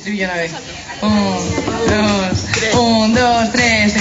Vamos a hacer estribillo a la vez. Un, dos, un, dos, tres.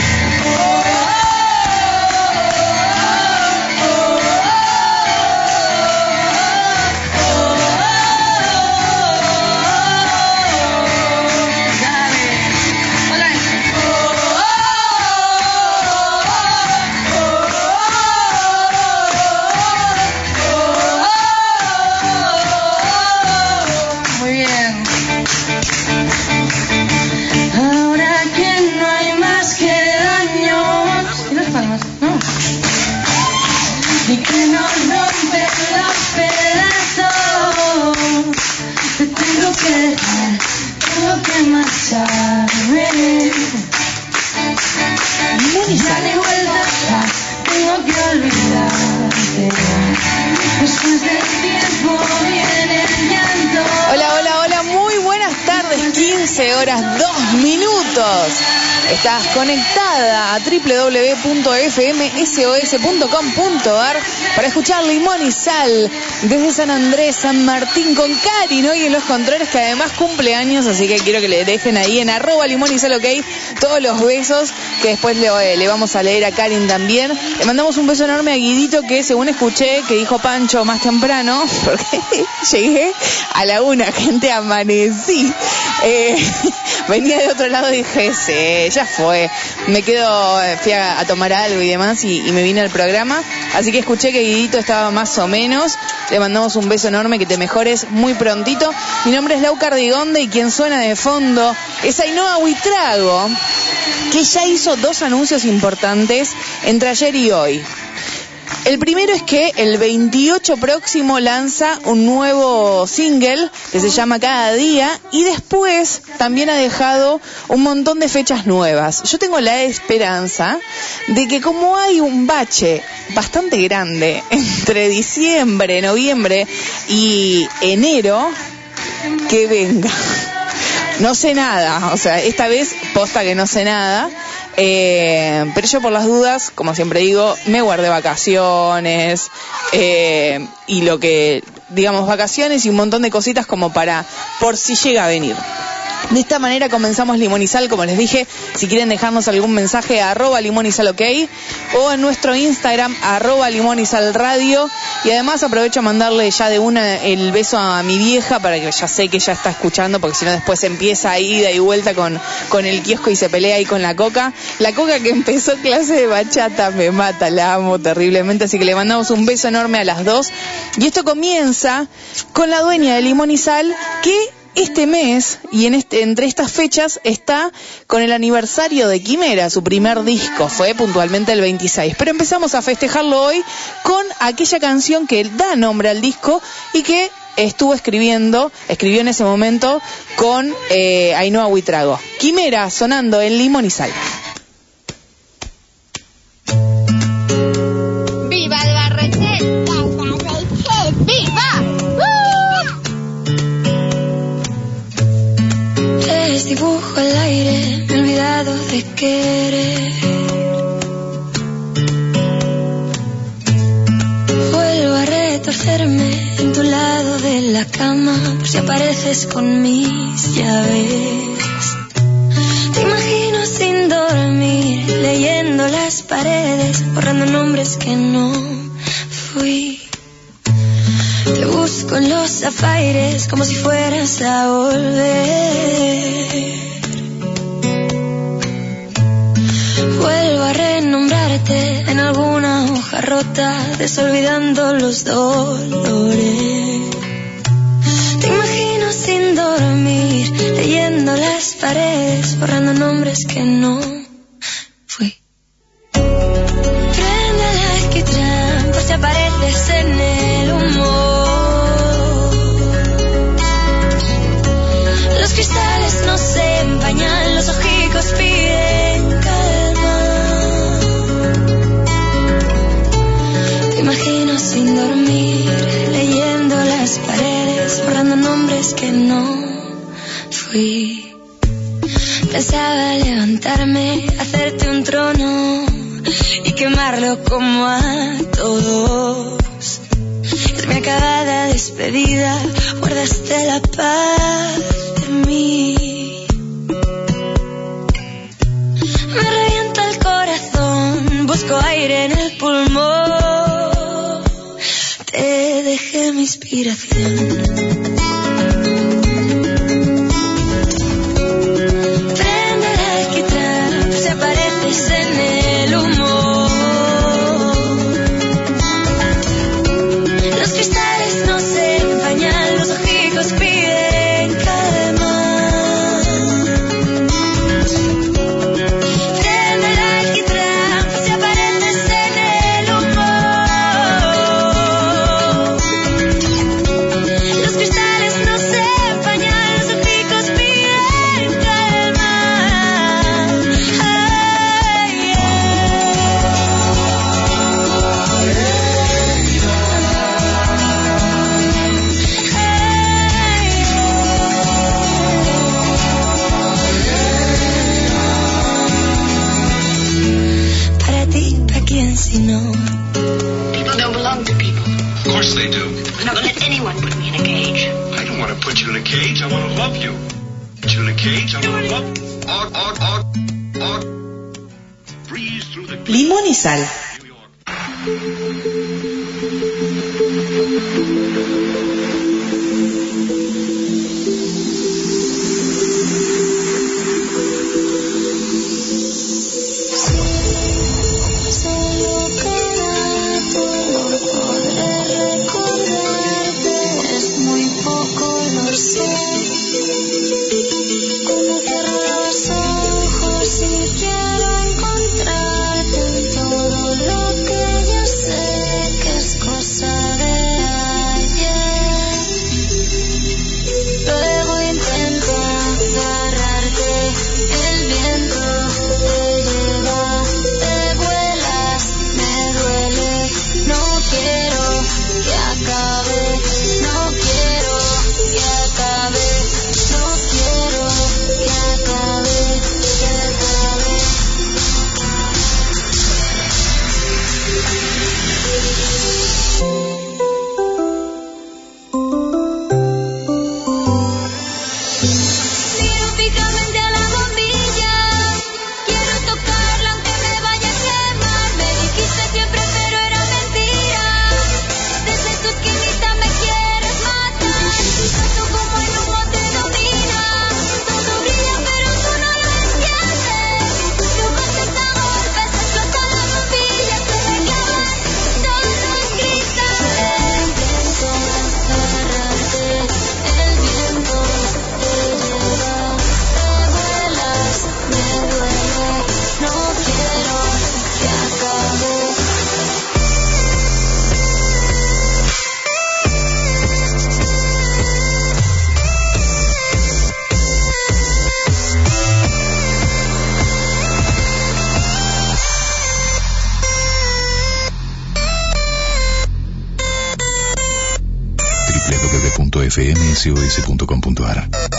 Estás a www.fmsos.com.ar para escuchar Limón y Sal desde San Andrés, San Martín con Karin hoy en los controles que además cumple años, así que quiero que le dejen ahí en arroba limón y sal, ok, todos los besos que después le, eh, vamos a leer a Karin también. Le mandamos un beso enorme a Guidito que según escuché que dijo Pancho más temprano, porque llegué a la una, gente, amanecí. Eh, venía de otro lado y dije, sí, ya fue. Me quedo, eh, fui a, tomar algo y demás y, y me vine al programa. Así que escuché que Guidito estaba más o menos. Le mandamos un beso enorme, que te mejores muy prontito. Mi nombre es Lau Cardigonde y quien suena de fondo es Ainhoa Huitrago, que ya hizo dos anuncios importantes entre ayer y hoy. El primero es que el 28 próximo lanza un nuevo single que se llama Cada Día y después también ha dejado un montón de fechas nuevas. Yo tengo la esperanza de que como hay un bache bastante grande entre diciembre, noviembre y enero, que venga. No sé nada, o sea, esta vez posta que no sé nada. Eh, pero yo por las dudas, como siempre digo, me guardé vacaciones eh, y lo que, digamos, vacaciones y un montón de cositas como para, por si llega a venir. De esta manera comenzamos Limón y Sal, como les dije, si quieren dejarnos algún mensaje arroba limón y sal ok o en nuestro Instagram arroba limón y sal radio y además aprovecho a mandarle ya de una el beso a mi vieja para que ya sé que ya está escuchando porque si no después empieza ida y vuelta con, con el kiosco y se pelea ahí con la coca. La coca que empezó clase de bachata me mata, la amo terriblemente, así que le mandamos un beso enorme a las dos. Y esto comienza con la dueña de Limón y Sal que este mes y en este, entre estas fechas está con el aniversario de Quimera, su primer disco, fue puntualmente el 26. Pero empezamos a festejarlo hoy con aquella canción que da nombre al disco y que estuvo escribiendo, escribió en ese momento con eh, Ainhoa Huitrago. Quimera sonando en Limón y Sal.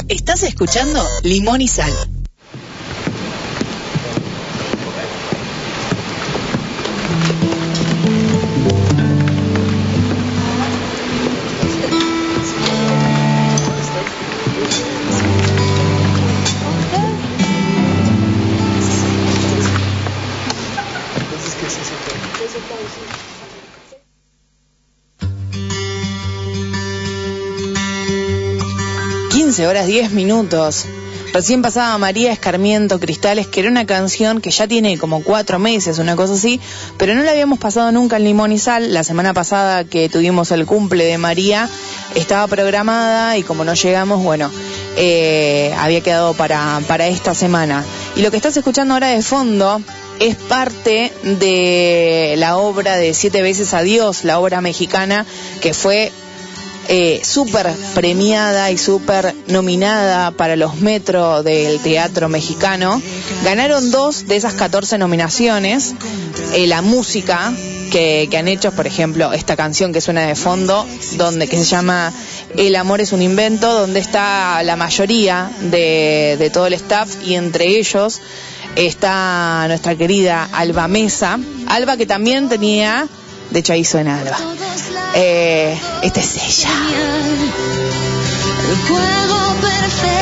Estás escuchando Limón y Sal. Horas 10 minutos. Recién pasaba María Escarmiento Cristales, que era una canción que ya tiene como cuatro meses, una cosa así, pero no la habíamos pasado nunca en Limón y Sal. La semana pasada que tuvimos el cumple de María estaba programada y como no llegamos, bueno, eh, había quedado para, para esta semana. Y lo que estás escuchando ahora de fondo es parte de la obra de Siete veces Adiós, la obra mexicana que fue eh, súper premiada y súper nominada para los metros del teatro mexicano. Ganaron dos de esas 14 nominaciones. Eh, la música que, han hecho, por ejemplo, esta canción que suena de fondo, donde que se llama El amor es un invento, donde está la mayoría de, de todo el staff y entre ellos está nuestra querida Alba Mesa. Alba que también tenía, de hecho ahí suena Alba. Eh, esta es ella.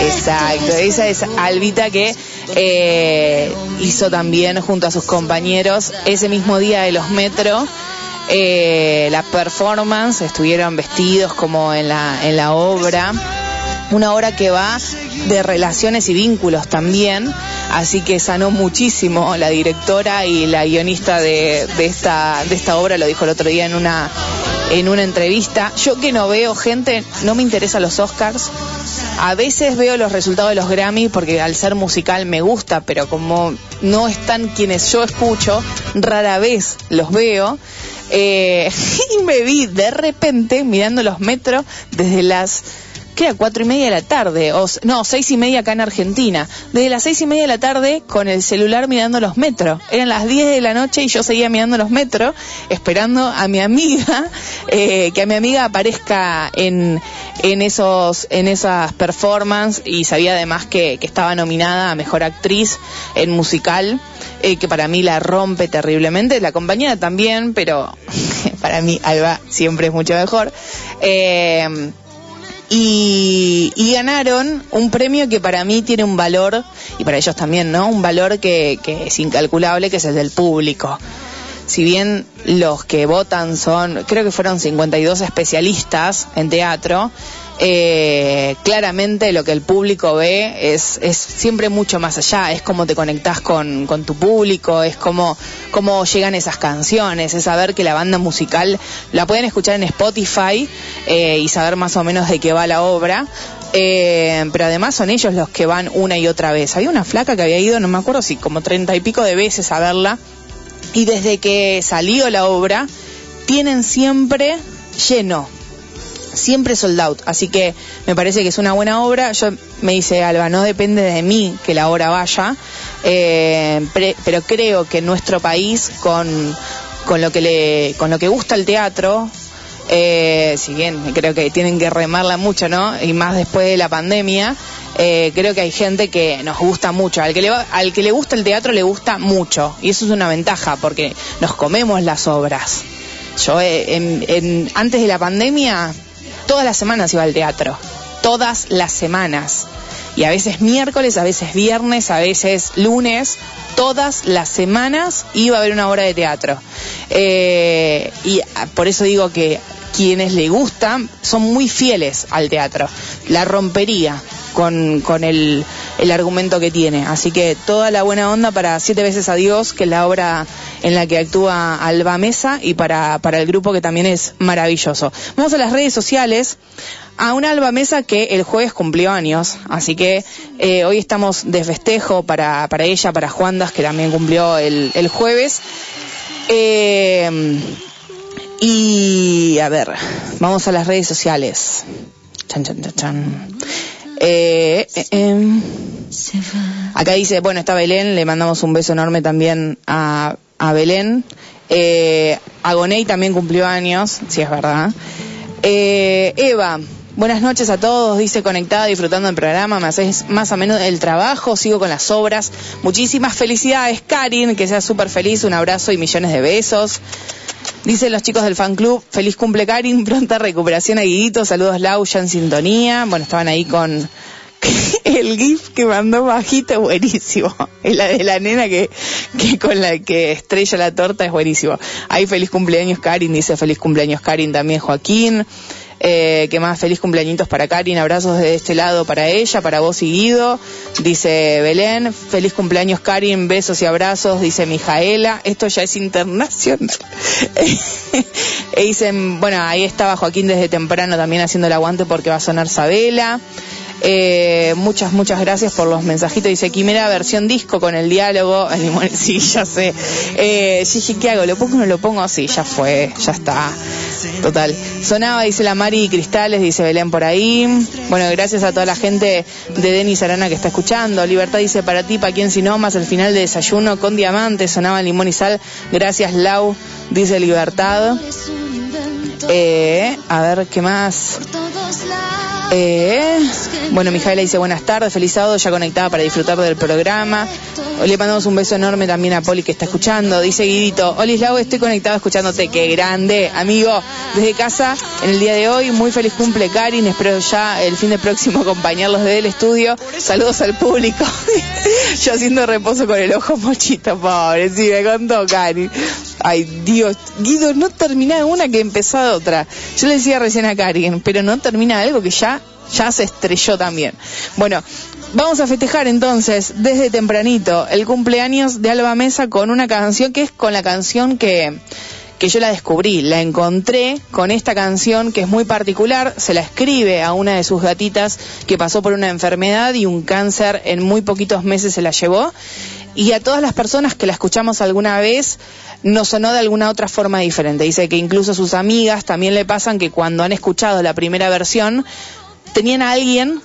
Exacto, esa es Albita que eh, hizo también junto a sus compañeros ese mismo día de los metros eh, la performance, estuvieron vestidos como en la, en la obra, una obra que va de relaciones y vínculos también, así que sanó muchísimo la directora y la guionista de, de esta, de esta obra, lo dijo el otro día en una, en una entrevista. Yo que no veo gente, no me interesan los Oscars. A veces veo los resultados de los Grammy porque al ser musical me gusta, pero como no están quienes yo escucho, rara vez los veo. Eh, y me vi de repente mirando los metros desde las que a cuatro y media de la tarde, o no, seis y media acá en Argentina. Desde las seis y media de la tarde con el celular mirando los metros. Eran las 10 de la noche y yo seguía mirando los metros, esperando a mi amiga, eh, que a mi amiga aparezca en, en esos, en esas performances y sabía además que, que estaba nominada a mejor actriz en musical. eh, que para mí la rompe terriblemente, la compañera también, pero para mí Alba siempre es mucho mejor. Eh, y, y ganaron un premio que para mí tiene un valor, y para ellos también, ¿no? Un valor que, que es incalculable, que es el del público. Si bien los que votan son, creo que fueron 52 especialistas en teatro, eh, claramente lo que el público ve es, es siempre mucho más allá, es cómo te conectás con, tu público, es cómo, cómo llegan esas canciones, es saber que la banda musical la pueden escuchar en Spotify eh, y saber más o menos de qué va la obra. Eh, pero además son ellos los que van una y otra vez. Había una flaca que había ido, no me acuerdo si como treinta y pico de veces a verla, y desde que salió la obra, tienen siempre lleno, siempre sold out. Así que me parece que es una buena obra. Yo me dice Alba, no depende de mí que la obra vaya, eh, pre- pero creo que en nuestro país, con, con, lo, que le, con lo que gusta el teatro, eh, si bien creo que tienen que remarla mucho, ¿no? Y más después de la pandemia, eh, creo que hay gente que nos gusta mucho. Al que, le al que le gusta el teatro le gusta mucho. Y eso es una ventaja porque nos comemos las obras. Yo eh, en- en- antes de la pandemia, todas las semanas iba al teatro. Todas las semanas. Y a veces miércoles, a veces viernes, a veces lunes. Todas las semanas iba a haber una obra de teatro. Eh, y por eso digo que quienes le gustan son muy fieles al teatro. La rompería con, con el, argumento que tiene. Así que toda la buena onda para Siete veces Adiós, que es la obra en la que actúa Alba Mesa, y para, para el grupo que también es maravilloso. Vamos a las redes sociales. A una Alba Mesa que el jueves cumplió años, así que eh, hoy estamos de festejo para, para ella, para Juandas, que también cumplió el, el jueves. Eh, y a ver, vamos a las redes sociales. Chan, chan, chan, chan. Eh, eh, eh. Acá dice, bueno, está Belén, le mandamos un beso enorme también a, a Belén. Agoney también cumplió años, si es verdad. Eva, buenas noches a todos, dice conectada, disfrutando del programa, me haces más o menos el trabajo, sigo con las obras. Muchísimas felicidades, Karin, que sea súper feliz, un abrazo y millones de besos. Dicen los chicos del fan club, feliz cumple Karin, pronta recuperación a Guiguito, saludos Lau, ya en sintonía. Bueno, estaban ahí con el GIF que mandó bajito, buenísimo. Es la de la nena que, que con la que estrella la torta es buenísimo. Ahí feliz cumpleaños Karin, dice feliz cumpleaños Karin también Joaquín. Eh, que más feliz cumpleañitos para Karin, abrazos de este lado para ella, para vos y Guido, dice Belén, feliz cumpleaños Karin, besos y abrazos, dice Mijaela, esto ya es internacional. e dicen, bueno, ahí estaba Joaquín desde temprano también haciendo el aguante porque va a sonar Sabela. Eh, muchas, muchas gracias por los mensajitos. Dice Quimera versión disco con el diálogo. Sí, ya sé. Eh, Gigi, ¿qué hago? ¿Lo pongo o no lo pongo? Sí, ya fue, ya está. Total. Sonaba, dice la Mari Cristales, dice Belén por ahí. Bueno, gracias a toda la gente de Denis Arana que está escuchando. Libertad dice para ti, para quien si no, más el final de desayuno con diamantes, sonaba limón y sal. Gracias, Lau, dice Libertad. Eh, a ver, ¿qué más? Eh, bueno, Mijaela dice buenas tardes, feliz sábado, ya conectada para disfrutar del programa. Le mandamos un beso enorme también a Poli que está escuchando. Dice Guidito, Olislau, estoy conectado escuchándote. Qué grande, amigo. Desde casa, en el día de hoy, muy feliz cumple, Karin. Espero ya el fin de próximo acompañarlos desde el estudio. Saludos al público. Yo haciendo reposo con el ojo mochito, pobre. Sí, me contó Karin. Ay, Dios. Guido, no termina una que empezado otra. Yo le decía recién a Karin, pero no termina algo que ya ya se estrelló también. Bueno, vamos a festejar entonces desde tempranito el cumpleaños de Alba Mesa con una canción que es con la canción que, que yo la descubrí, la encontré con esta canción que es muy particular, se la escribe a una de sus gatitas que pasó por una enfermedad y un cáncer en muy poquitos meses se la llevó. Y a todas las personas que la escuchamos alguna vez nos sonó de alguna otra forma diferente. Dice que incluso sus amigas también le pasan que cuando han escuchado la primera versión tenían a alguien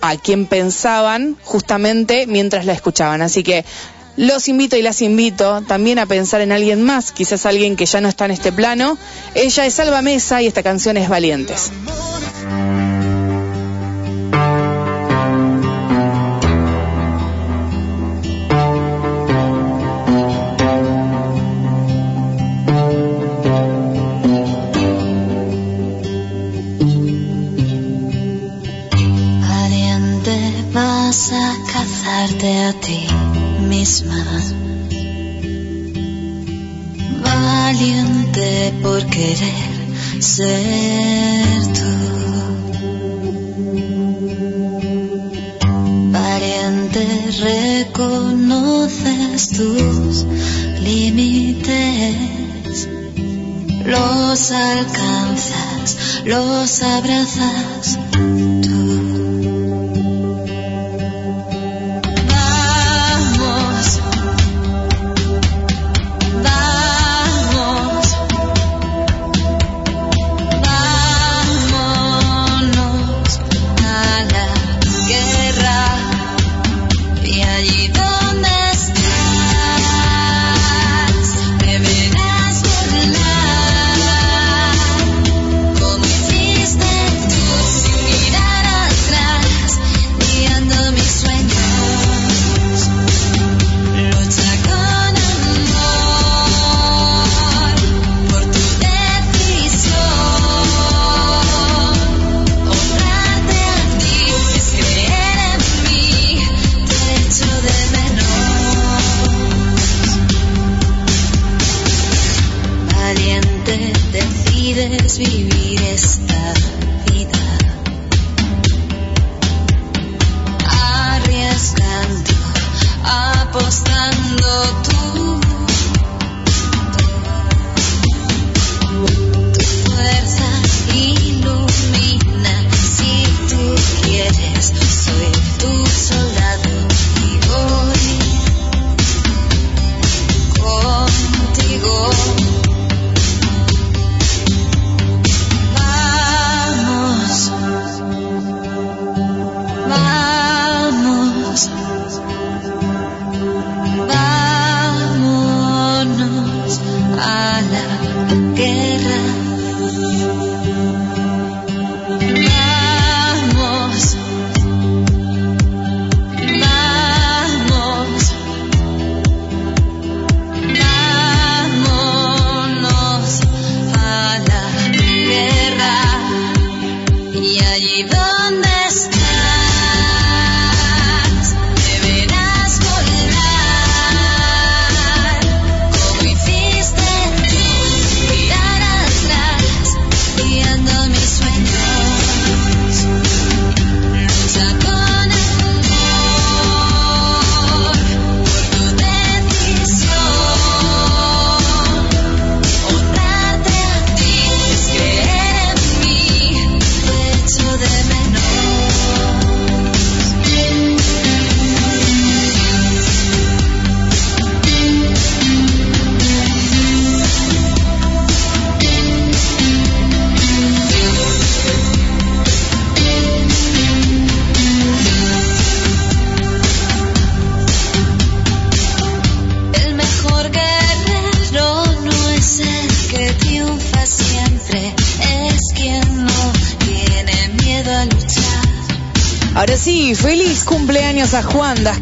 a quien pensaban justamente mientras la escuchaban. Así que los invito y las invito también a pensar en alguien más, quizás alguien que ya no está en este plano. Ella es Alba Mesa y esta canción es Valientes. A ti misma. Valiente por querer ser tú. Valiente reconoces tus límites. Los alcanzas, los abrazas pastel, vivir esta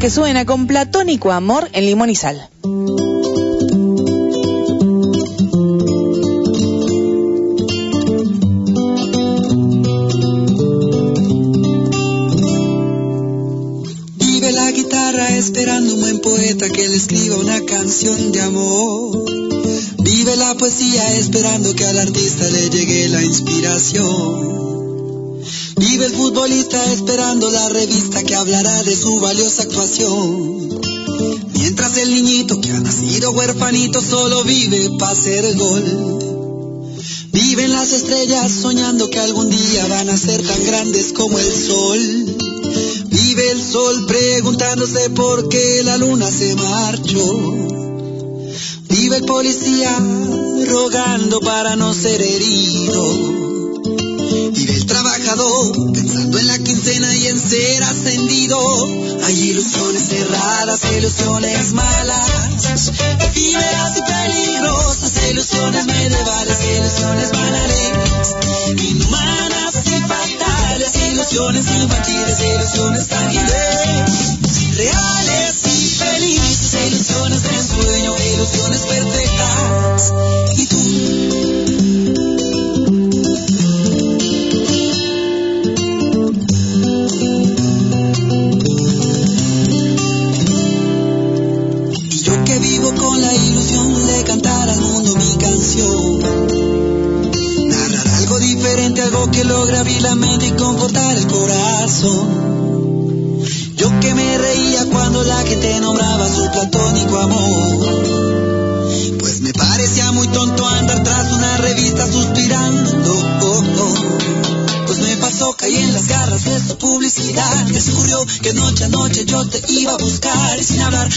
que suena con platónico amor en limón y sal. Mientras el niñito que ha nacido huerfanito solo vive para hacer gol. Viven las estrellas soñando que algún día van a ser tan grandes como el sol.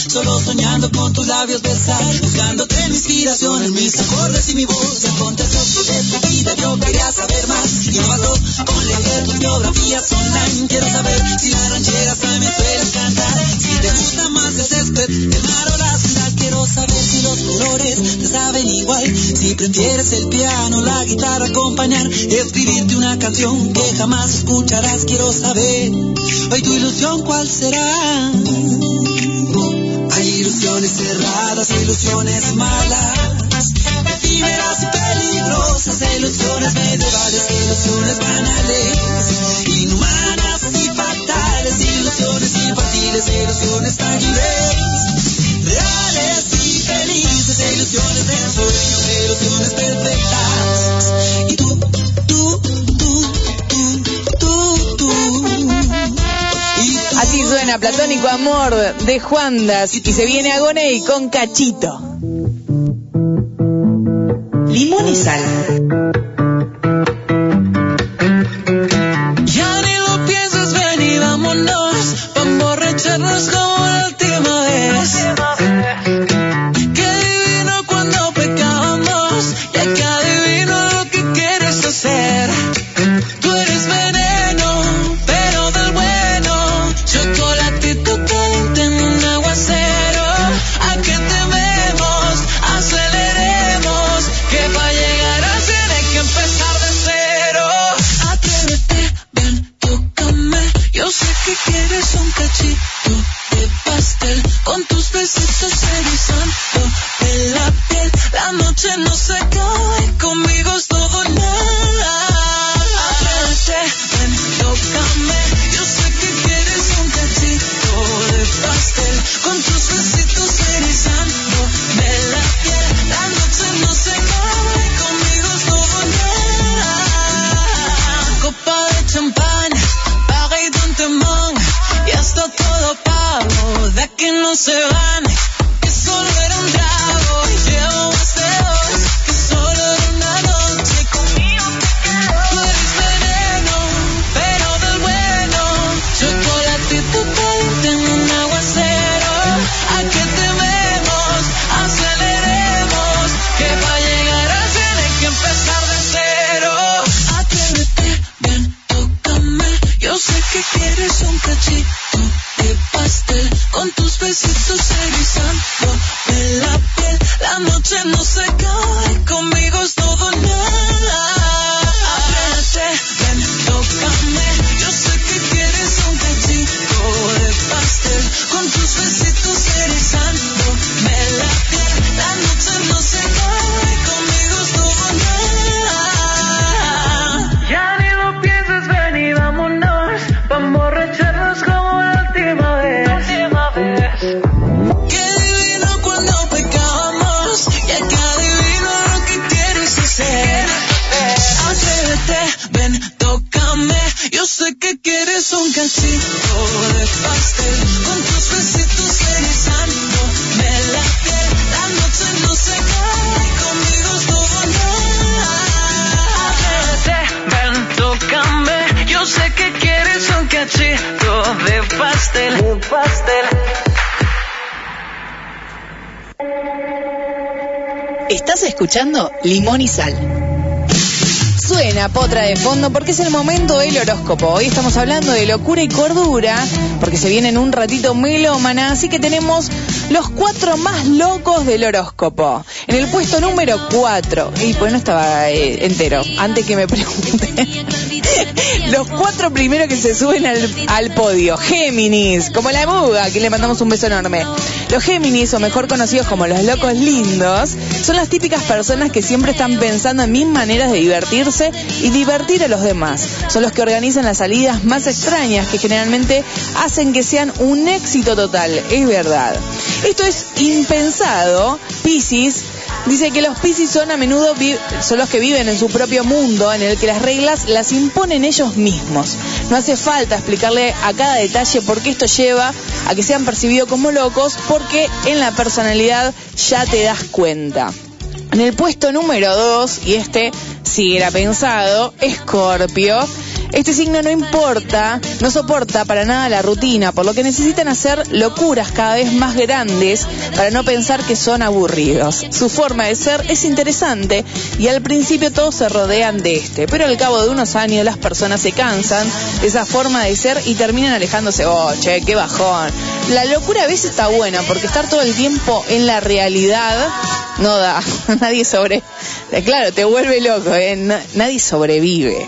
Solo soñando con tus labios besar Buscándote en inspiración en mis acordes y mi voz. Ya contestaste de tu vida, yo quería saber más. Llámalo, ponle a ver tus biografías online Quiero saber si las rancheras también suelen cantar Si te gusta más el césped, el mar o la ciudad Quiero saber si los colores te saben igual. Si prefieres el piano, la guitarra acompañar Escribirte una canción que jamás escucharás Quiero saber. Hoy tu ilusión cuál será Ilusiones cerradas, ilusiones malas. platónico amor de Juandas y se viene a Agoney con Cachito. Escuchando Limón y Sal. Suena potra de fondo porque es el momento del horóscopo. Hoy estamos hablando de locura y cordura porque se viene en un ratito melómana, así que tenemos los cuatro más locos del horóscopo. En el puesto número cuatro, y pues no estaba eh, entero, antes que me pregunten. Los cuatro primeros que se suben al, podio. Géminis, como la muga, que le mandamos un beso enorme. Los Géminis, o mejor conocidos como los locos lindos, son las típicas personas que siempre están pensando en mil maneras de divertirse y divertir a los demás. Son los que organizan las salidas más extrañas que generalmente hacen que sean un éxito total, es verdad. Esto es impensado. Piscis dice que los Piscis son a menudo son los que viven en su propio mundo en el que las reglas las imponen ellos mismos. No hace falta explicarle a cada detalle por qué esto lleva a que sean percibidos como locos porque en la personalidad ya te das cuenta. En el puesto número 2, y este sí era pensado, Escorpio. Este signo no importa, no soporta para nada la rutina, por lo que necesitan hacer locuras cada vez más grandes para no pensar que son aburridos. Su forma de ser es interesante y al principio todos se rodean de este, pero al cabo de unos años las personas se cansan de esa forma de ser y terminan alejándose. Oh, che, qué bajón. La locura a veces está buena porque estar todo el tiempo en la realidad no da. Nadie sobre. Claro, te vuelve loco, ¿eh? Na- Nadie sobrevive.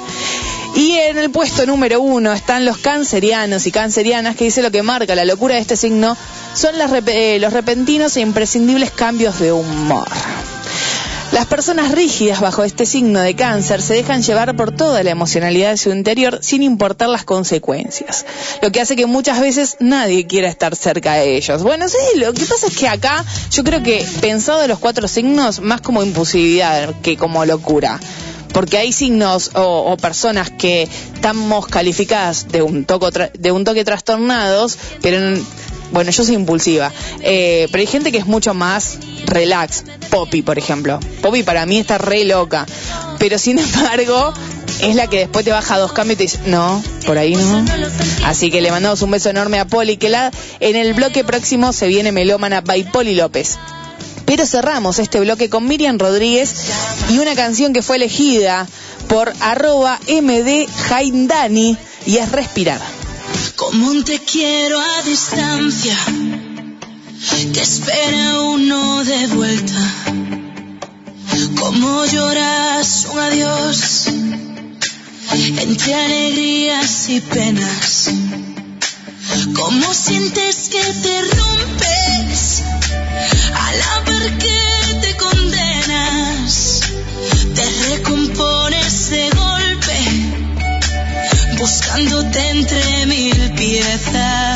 Y en el puesto número uno están los cancerianos y cancerianas, que dice lo que marca la locura de este signo son las eh, los repentinos e imprescindibles cambios de humor. Las personas rígidas bajo este signo de cáncer se dejan llevar por toda la emocionalidad de su interior sin importar las consecuencias, lo que hace que muchas veces nadie quiera estar cerca de ellos. Bueno, sí, lo que pasa es que acá yo creo que pensado de los cuatro signos más como impulsividad que como locura. Porque hay signos o, personas que estamos calificadas de un, toco de un toque trastornados, pero en- bueno, yo soy impulsiva. Eh, pero hay gente que es mucho más relax. Poppy, por ejemplo. Poppy para mí está re loca. Pero sin embargo, es la que después te baja dos cambios y te dice, no, por ahí no. Así que le mandamos un beso enorme a Poli, que la, en el bloque próximo se viene Melómana by Poli López. Pero cerramos este bloque con Miriam Rodríguez y una canción que fue elegida por arroba MD y es Respirar. Como un te quiero a distancia, que espera uno de vuelta. Como lloras un adiós, entre alegrías y penas. Como sientes que te rompes al ver que te condenas. Te recompones de golpe buscándote entre mil piezas.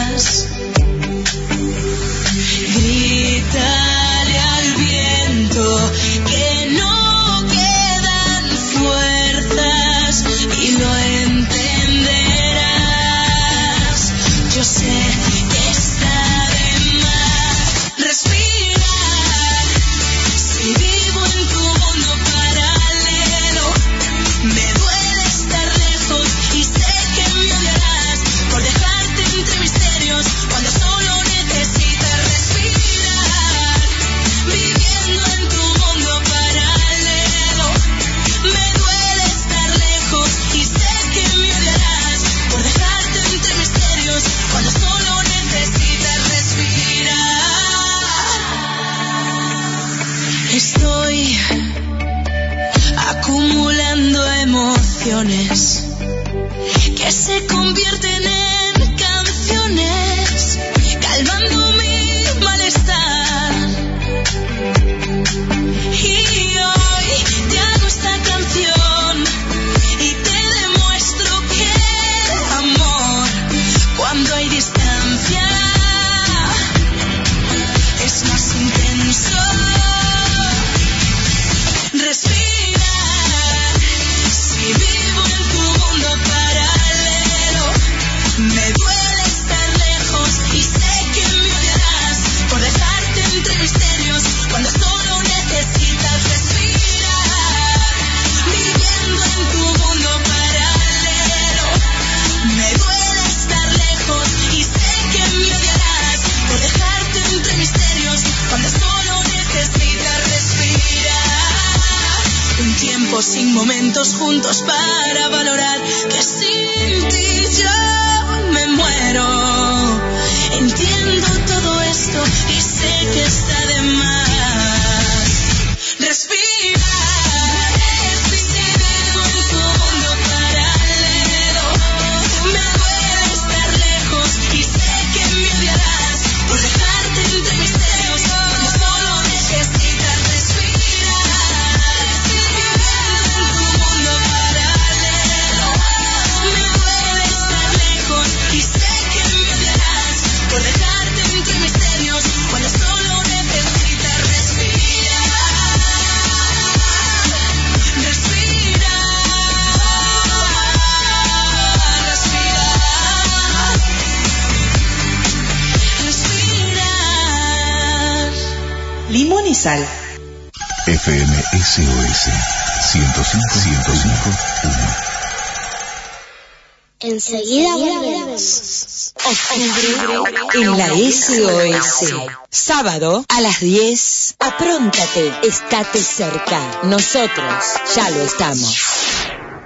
Sábado a las 10. Apróntate, estate cerca. Nosotros ya lo estamos.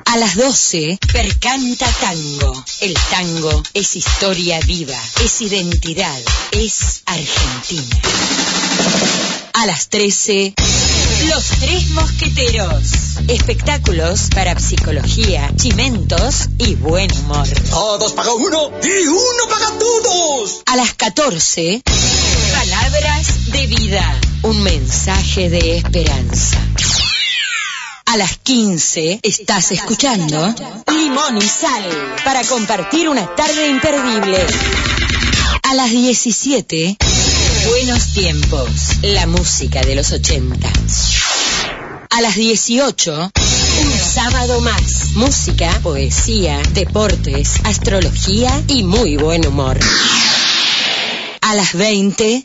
A las 12, Percanta Tango. El tango es historia viva, es identidad, es Argentina. A las 13, Los Tres Mosqueteros. Espectáculos para psicología, chimentos y buen humor. Todos paga uno y uno paga todos. A las 14, Palabras de vida. Un mensaje de esperanza. A las 15 estás escuchando Limón y Sal para compartir una tarde imperdible. A las 17, Buenos Tiempos, la música de los 80. A las 18, un sábado más. Música, poesía, deportes, astrología y muy buen humor. A las 20,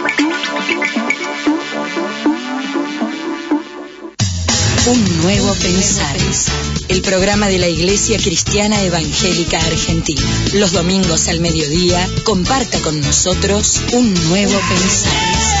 Un nuevo pensar. El programa de la Iglesia Cristiana Evangélica Argentina. Los domingos al mediodía, comparta con nosotros un nuevo pensar.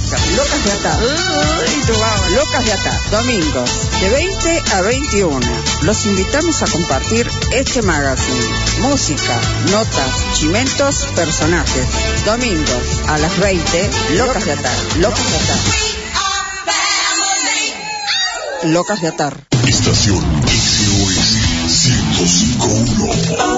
Locas de Atar. Locas de Atar. Domingos, de 20 a 21. Los invitamos a compartir este magazine. Música, notas, chimentos, personajes. Domingos, a las 20, Locas de Atar. Locas de Atar. Locas de Atar. Estación SOS 1051.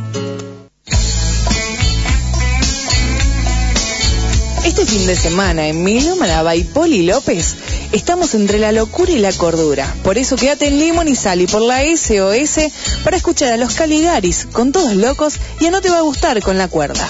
Fin de semana, Emilio Malaba y Poli López estamos entre la locura y la cordura. Por eso quédate en Limón y Sal y por la SOS para escuchar a los Caligaris con todos locos y a No Te Va a Gustar con la cuerda.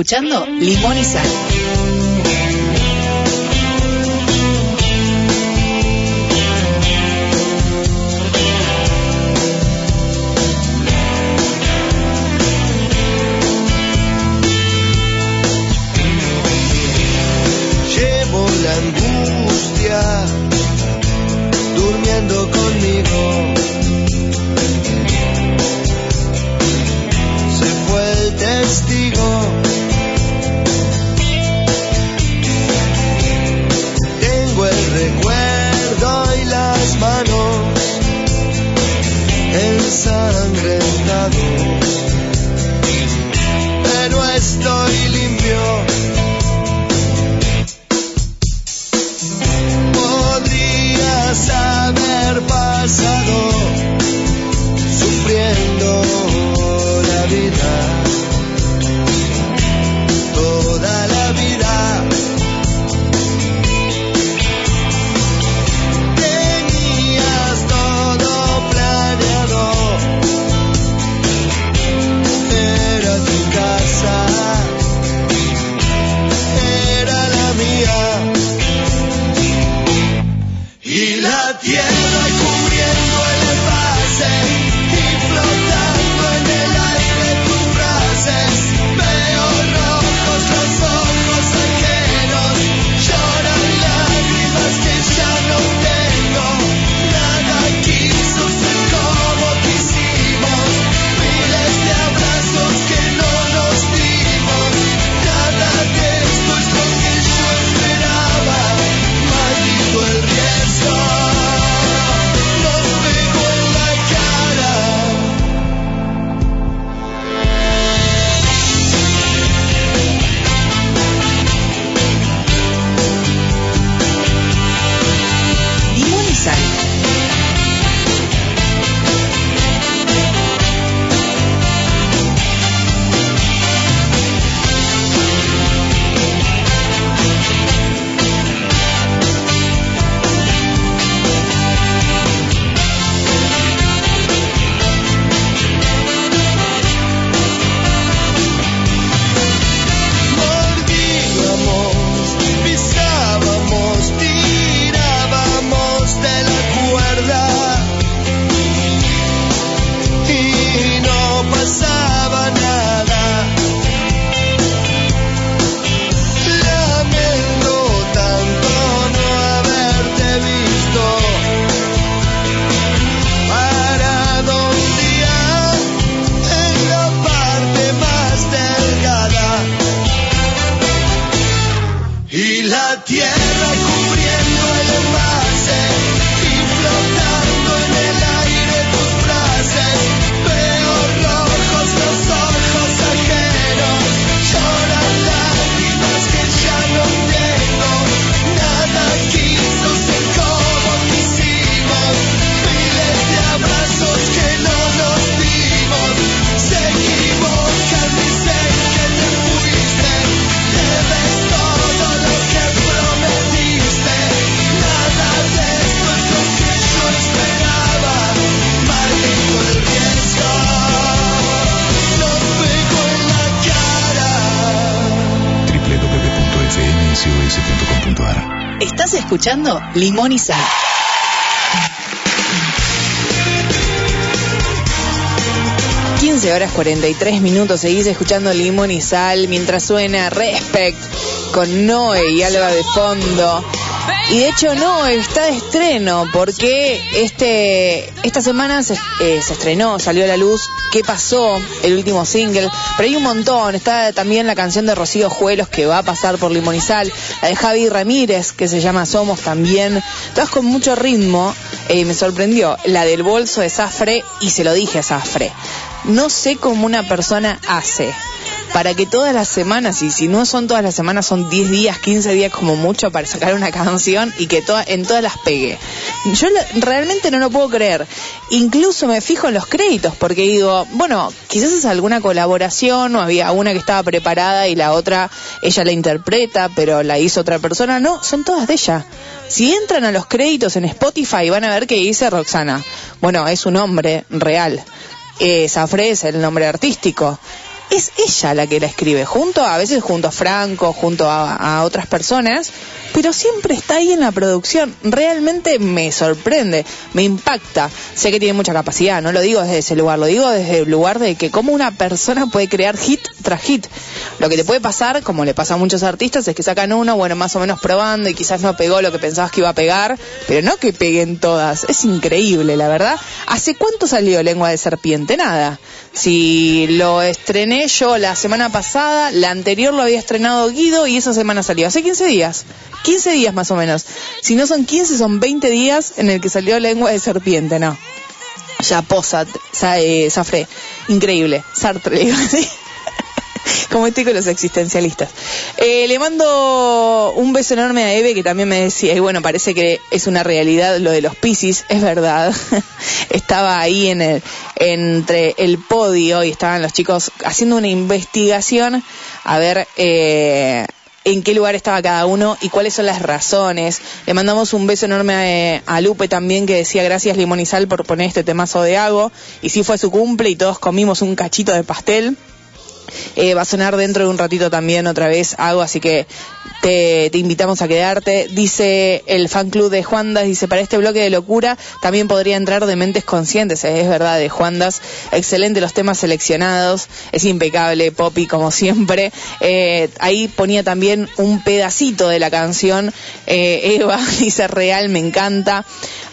escuchando Limón y Sal. Escuchando Limón y Sal. ...15 horas 43 minutos... ...seguís escuchando Limón y Sal... ...mientras suena Respect... ...con Noé y Alba de fondo... Y de hecho no, está de estreno porque este esta semana se, eh, se, estrenó, salió a la luz ¿Qué pasó? El último single. Pero hay un montón. Está también la canción de Rocío Juelos que va a pasar por Limonizal. La de Javi Ramírez que se llama Somos también. Todas con mucho ritmo. Eh, me sorprendió. La del bolso de Zafre y se lo dije a Zafre. No sé cómo una persona hace para que todas las semanas, y si no son todas las semanas, son 10 días, 15 días como mucho para sacar una canción y que toda, en todas las pegue. Yo realmente no lo puedo creer. Incluso me fijo en los créditos porque digo, bueno, quizás es alguna colaboración o había una que estaba preparada y la otra ella la interpreta, pero la hizo otra persona. No, son todas de ella. Si entran a los créditos en Spotify van a ver que dice Roxana. Bueno, es un nombre real. Eh, Safre es el nombre artístico es ella la que la escribe, junto a veces junto a Franco, junto a, otras personas, pero siempre está ahí en la producción. Realmente me sorprende, me impacta. Sé que tiene mucha capacidad, no lo digo desde ese lugar, lo digo desde el lugar de que cómo una persona puede crear hit tras hit. Lo que te puede pasar, como le pasa a muchos artistas, es que sacan uno, bueno, más o menos probando y quizás no pegó lo que pensabas que iba a pegar, pero no que peguen todas. Es increíble, la verdad. ¿Hace cuánto salió Lengua de Serpiente? Nada. Si lo estrené yo la semana pasada, la anterior lo había estrenado Guido y esa semana salió. Hace 15 días. 15 días más o menos. Si no son 15, son 20 días en el que salió Lengua de Serpiente, no. Ya posa, eh, Zafre. Increíble. Sartre, digo así. Como estoy con los existencialistas. Eh, le mando un beso enorme a Eve que también me decía, y bueno, parece que es una realidad lo de los Piscis, es verdad. Estaba ahí en el, entre el podio y estaban los chicos haciendo una investigación a ver eh, en qué lugar estaba cada uno y cuáles son las razones. Le mandamos un beso enorme a, a, Lupe también que decía gracias Sal por poner este temazo de Hago. Y sí fue su cumple y todos comimos un cachito de pastel. Eh, va a sonar dentro de un ratito también otra vez Hago, así que te, invitamos a quedarte. Dice el fan club de Juandas, dice, para este bloque de locura también podría entrar de mentes conscientes, es verdad, de Juandas. Excelente los temas seleccionados, es impecable, Poppy como siempre. Eh, ahí ponía también un pedacito de la canción, eh, Eva, dice real, me encanta.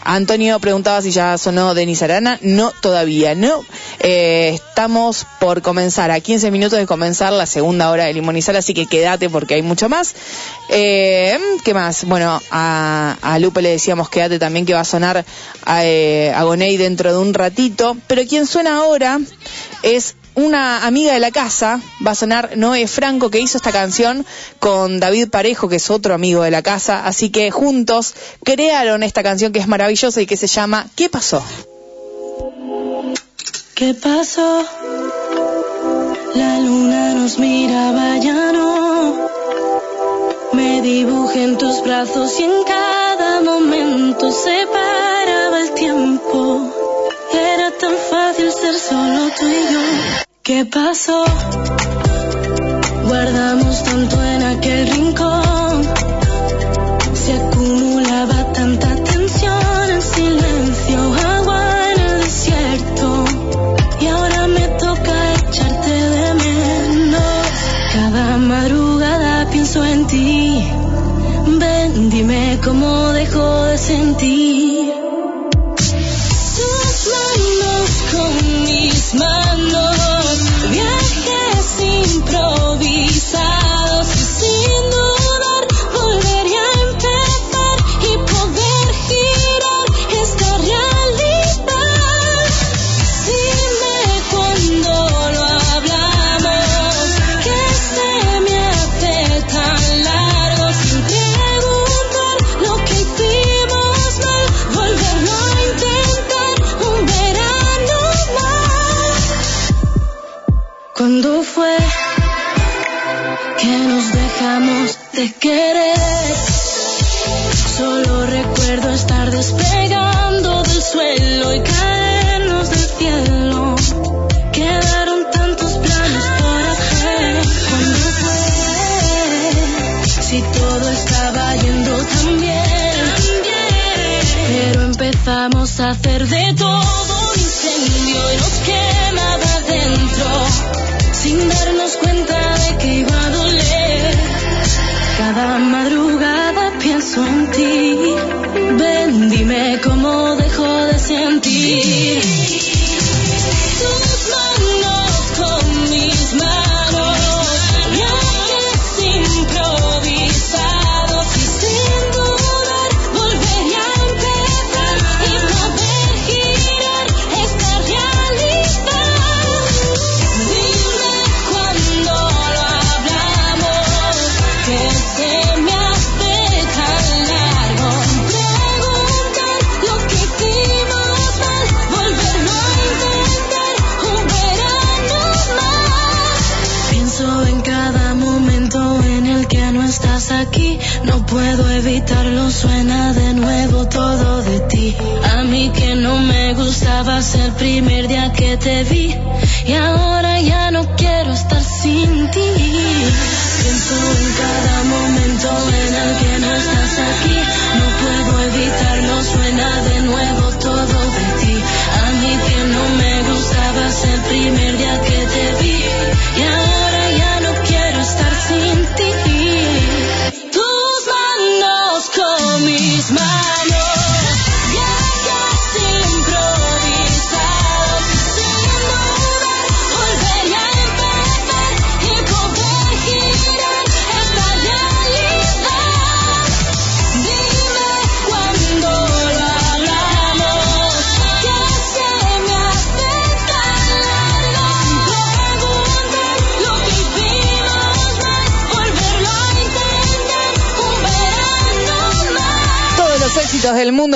Antonio preguntaba si ya sonó Denis Arana. No, todavía no. Eh, estamos por comenzar, a 15 minutos de comenzar la segunda hora de Limonizar, así que quédate porque hay mucho más. Eh, ¿Qué más? Bueno, a, Lupe le decíamos quédate también que va a sonar a, eh, dentro de un ratito. Pero quien suena ahora es una amiga de la casa, va a sonar Noé Franco, que hizo esta canción con David Parejo, que es otro amigo de la casa, así que juntos crearon esta canción que es maravillosa y que se llama ¿Qué pasó? ¿Qué pasó? La luna nos miraba ya no. Me dibujé en tus brazos y en cada momento se paraba el tiempo. Era tan fácil ser solo tú y yo. ¿Qué pasó? Guardamos tanto en aquel rincón. Se acumulaba tanta tensión en silencio, agua en el desierto. Y ahora me toca echarte de menos. Cada madrugada pienso en ti. Ven, dime cómo dejo de sentir. Solo recuerdo estar despegando del suelo y caernos del cielo. Quedaron tantos planes por hacer. ¿Cuándo fue? si todo estaba yendo tan bien. Pero empezamos a hacer de todo un incendio y nos quemaba dentro, sin darnos Cada madrugada pienso en ti. Ven, dime cómo dejo de sentir. Puedo evitarlo, suena de nuevo todo de ti. A mí que no me gustabas el primer día que te vi y ahora ya no quiero estar sin ti. Pienso en cada momento en el que no estás aquí, no puedo evitarlo, suena de nuevo todo de ti. A mí que no me gustabas el primer día que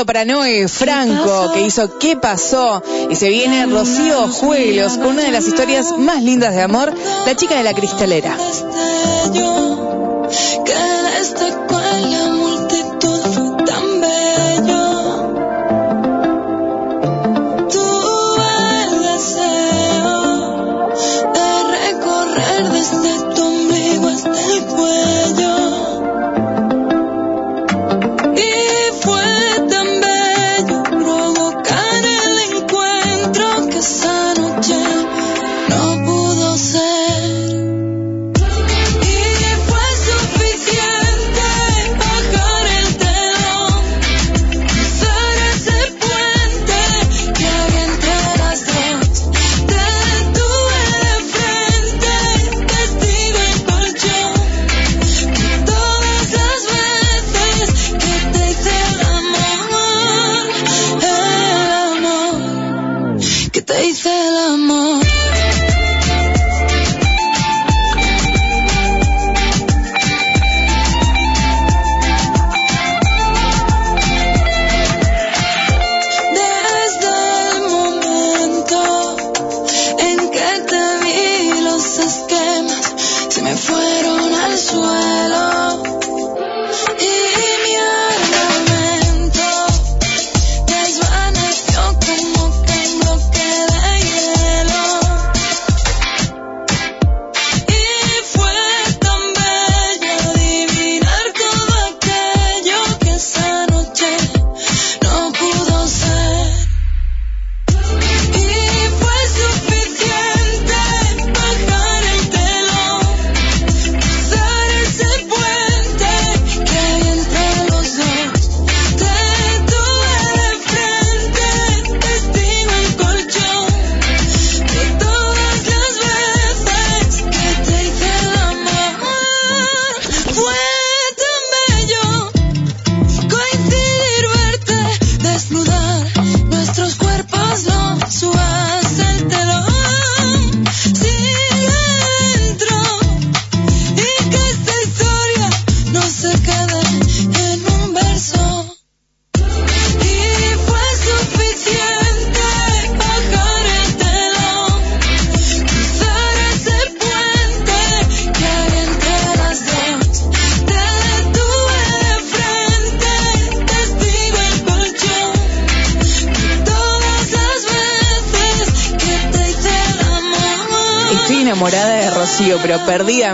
para Noé Franco, que hizo ¿Qué pasó? Y se viene Rocío Juelos con una de las historias más lindas de amor, la chica de la cristalera.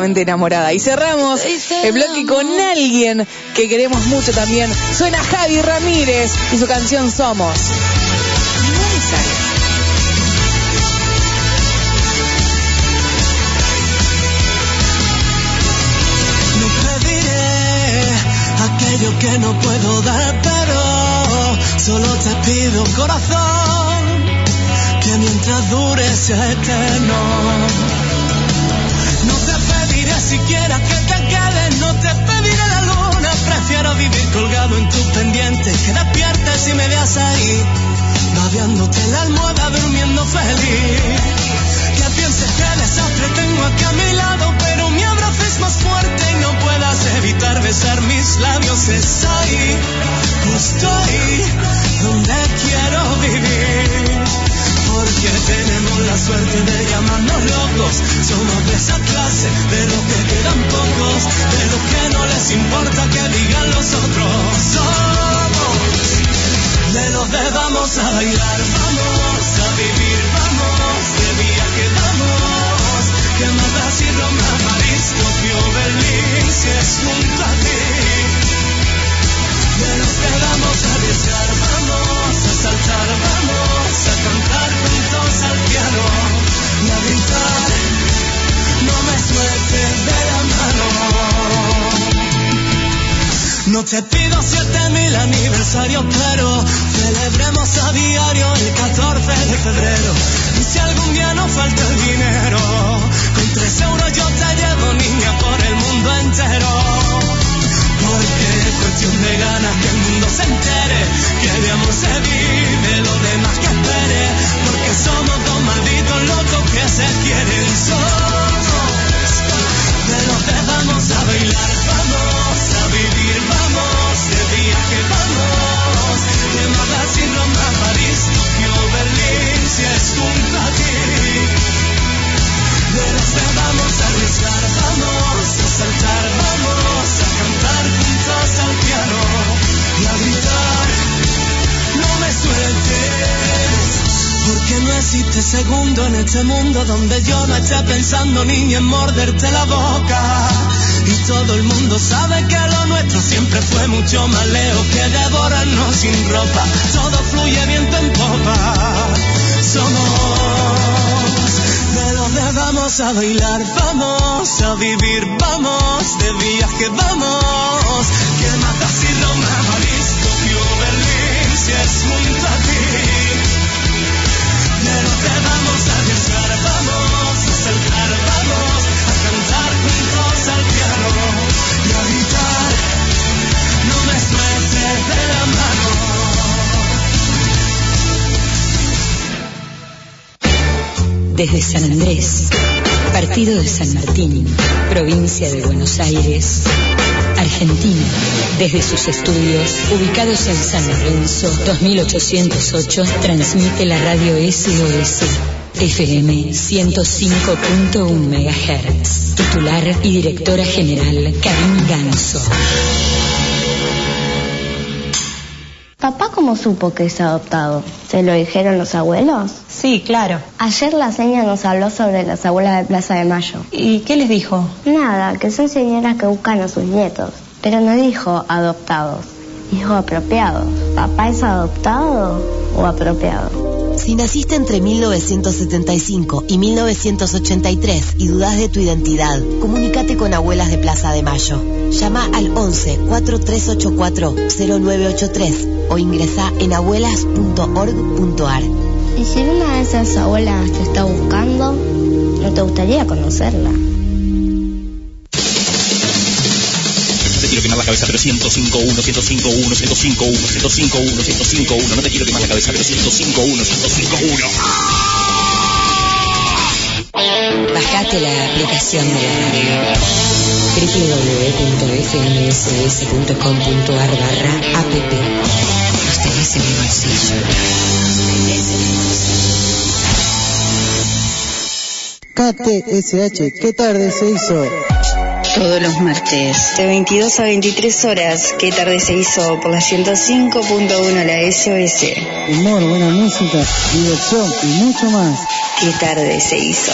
Perdidamente enamorada. Y cerramos el bloque con alguien que queremos mucho también. Suena Javi Ramírez y su canción Somos. No pediré aquello que no puedo dar, pero solo te pido corazón que mientras dure sea eterno. Siquiera que te quedes, no te pediré la luna, prefiero vivir colgado en tus pendientes, que despiertes y me veas ahí, babeándote la almohada, durmiendo feliz. Que pienses que desastre tengo aquí a mi lado, pero mi abrazo es más fuerte y no puedas evitar besar mis labios. Es ahí, justo ahí, donde quiero vivir. Porque tenemos la suerte de llamarnos locos. Somos de esa clase, de los que quedan pocos, de los que no les importa que digan los otros. Somos de los de vamos a bailar, vamos a vivir, vamos de viaje, vamos. Que más si Roma, París, Tokio, Berlín, si es junto a No me sueltes de la mano. No te pido siete mil aniversarios, pero celebremos a diario el 14 de febrero. Y si algún día nos falta el dinero, con tres euros yo te llevo, niña, por el mundo entero. Porque es cuestión de ganas que el mundo se entere, que de amor se vive, lo demás que espere. Porque somos dos malditos locos que se quieren solos. De los que vamos a bailar, vamos a vivir, vamos de viaje, vamos. Que mata sin Roma, segundo en este mundo donde yo no esté pensando ni en morderte la boca. Y todo el mundo sabe que lo nuestro siempre fue mucho más lejos que devorarnos sin ropa. Todo fluye viento en popa. Somos de donde vamos a bailar, vamos a vivir, vamos de viaje, vamos. Que mata si Roma, Desde San Andrés, partido de San Martín, provincia de Buenos Aires, Argentina, desde sus estudios, ubicados en San Lorenzo, 2808, transmite la radio SOS. FM 105.1 MHz. Titular y directora general Karim Ganso. ¿Papá cómo supo que es adoptado? ¿Se lo dijeron los abuelos? Sí, claro. Ayer la seña nos habló sobre las abuelas de Plaza de Mayo. ¿Y qué les dijo? Nada, que son señoras que buscan a sus nietos. Pero no dijo adoptados, dijo apropiados. ¿Papá es adoptado o apropiado? Si naciste entre 1975 y 1983 y dudas de tu identidad, comunícate con Abuelas de Plaza de Mayo. Llama al 11 4384 0983 o ingresa en abuelas.org.ar. Y si una de esas abuelas te está buscando, ¿no te gustaría conocerla? Quemar la cabeza, pero 105 1, 105 1, 105 1, 105 1, 105 1. No te quiero quemar la cabeza, pero 105 1, 105 1. Bajate la aplicación de la radio www.fmss.com.ar barra app Nos tenés en el bolsillo. Nos tenés en el KTSH, ¿qué tarde se hizo? Todos los martes, de 22 a 23 horas, ¿qué tarde se hizo? Por la 105.1 la SOS. Humor, buena música, diversión y mucho más. ¿Qué tarde se hizo?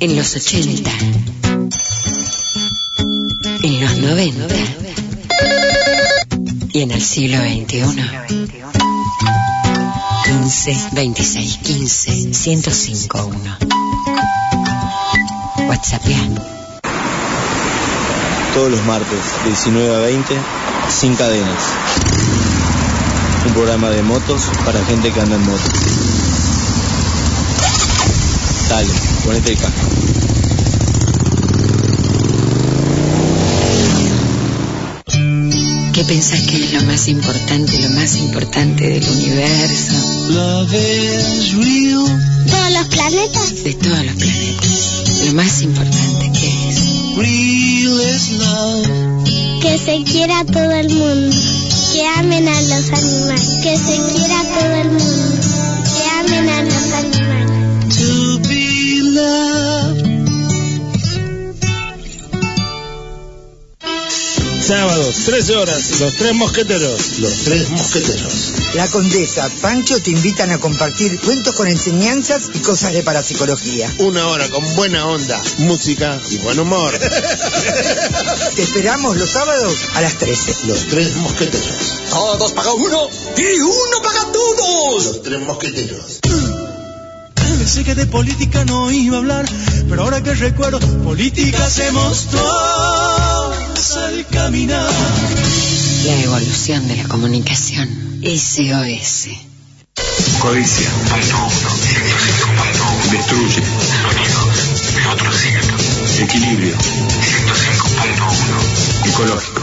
En los 80. En los 90. Y en el siglo XXI. 15 26 15 105 1. WhatsApp. Todos los martes, de 19 a 20, sin cadenas. Un programa de motos para gente que anda en moto. Dale, ponete el casco. ¿Qué pensás que es lo más importante, lo más importante del universo? ¿Todos los planetas? De todos los planetas. Lo más importante que es. Que se quiera todo el mundo. Que amen a los animales. Que se quiera todo el mundo. Que amen a los animales. Sábados, 13 horas, los tres mosqueteros. Los tres mosqueteros. La Condesa, Pancho te invitan a compartir cuentos con enseñanzas y cosas de parapsicología. Una hora con buena onda, música y buen humor. Te esperamos los sábados a las 13. Los tres mosqueteros. Todos paga uno y uno paga todos. Los tres mosqueteros. Pensé que de política no iba a hablar, pero ahora que recuerdo, política se mostró al caminar. La evolución de la comunicación. SOS. Codicia. Destruye. Sonidos de otro siglo. Equilibrio. 105.1. Ecológico.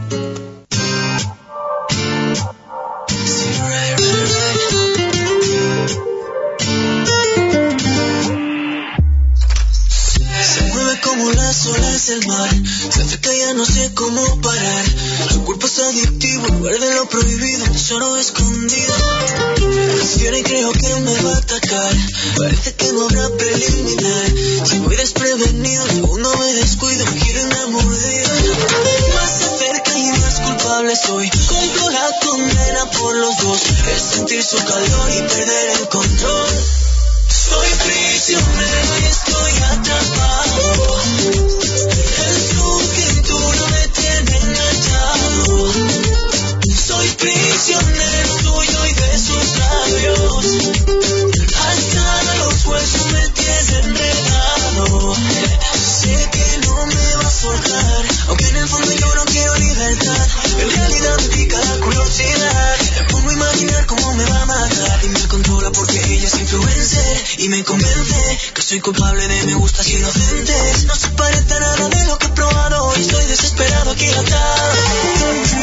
Del mar. Se acerca ya no sé cómo parar. Su cuerpo es adictivo, guarda lo prohibido, tesoro escondido. Es fiera y creo que me va a atacar. Parece que no habrá preliminar. Si voy desprevenido, segundo me descuido, quiero una mordida. Más se acerca y más culpable soy. Cumplo la condena por los dos. Es sentir su calor y perder el control. Soy prisionero y estoy atrapado. Prisionero suyo y de sus labios. Hasta los huesos me tiene enredado. Sé que no me va a soltar, aunque en el fondo yo no quiero libertad. En realidad me pica la curiosidad. Me pongo a imaginar cómo me va a matar y me controla porque ella es influencer y me convence que soy culpable de me gustas inocentes. No se parece nada de lo que he probado y estoy desesperado aquí atado.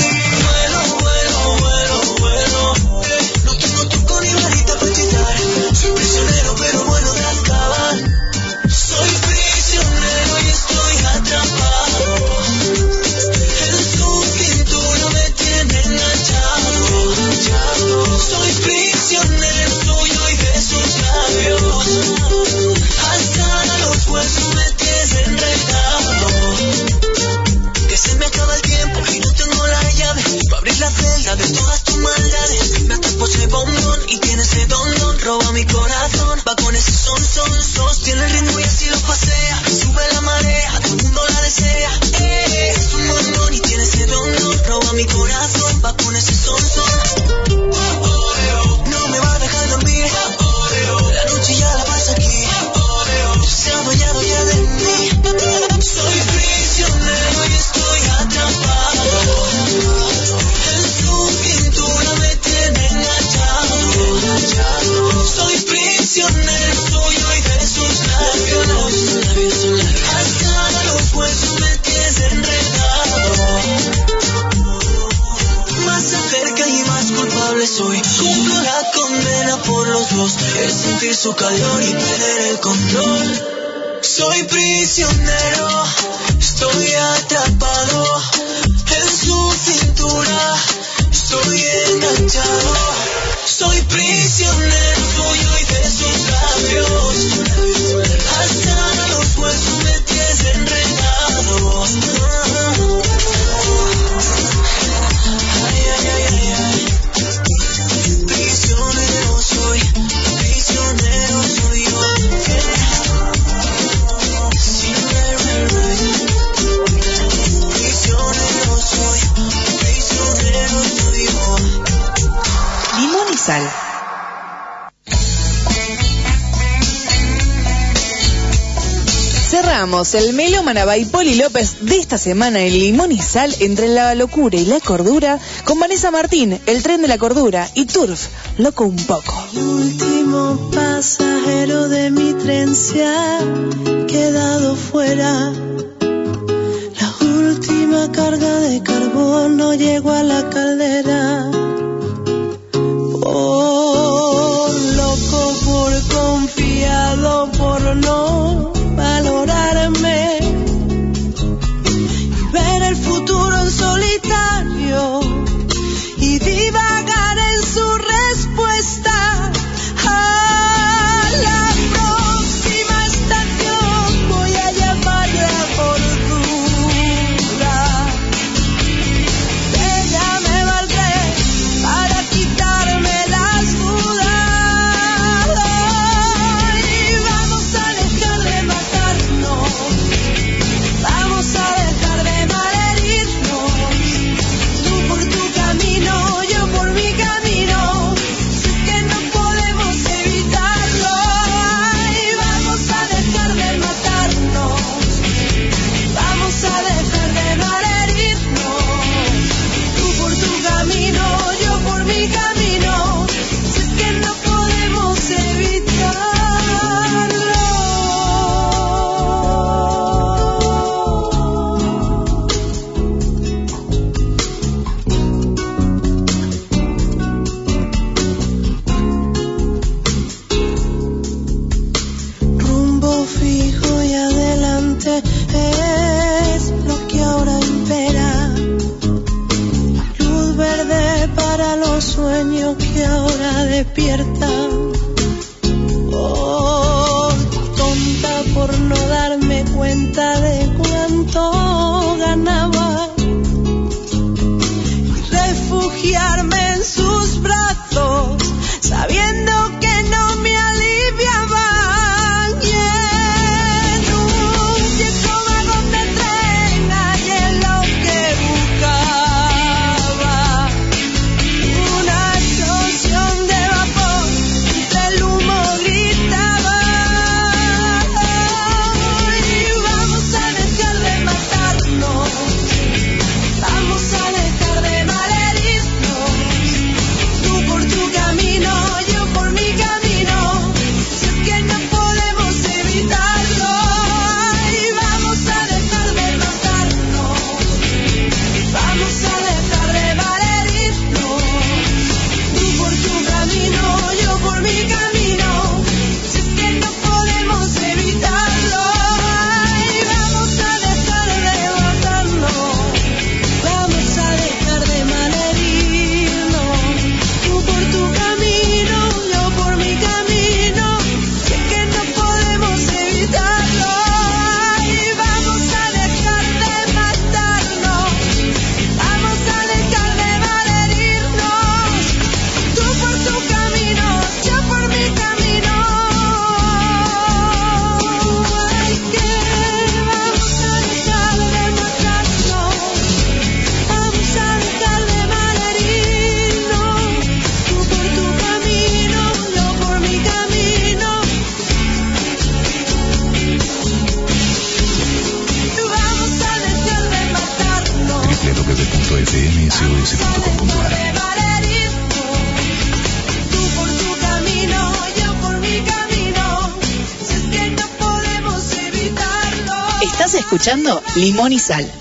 Somos el Melo Manabá y Poli López de esta semana en Limón y Sal entre la locura y la cordura con Vanessa Martín, el tren de la cordura y Turf, loco un poco. El último pasajero de mi tren se ha quedado fuera. La última carga de carbón no llegó a la caldera. limón y sal.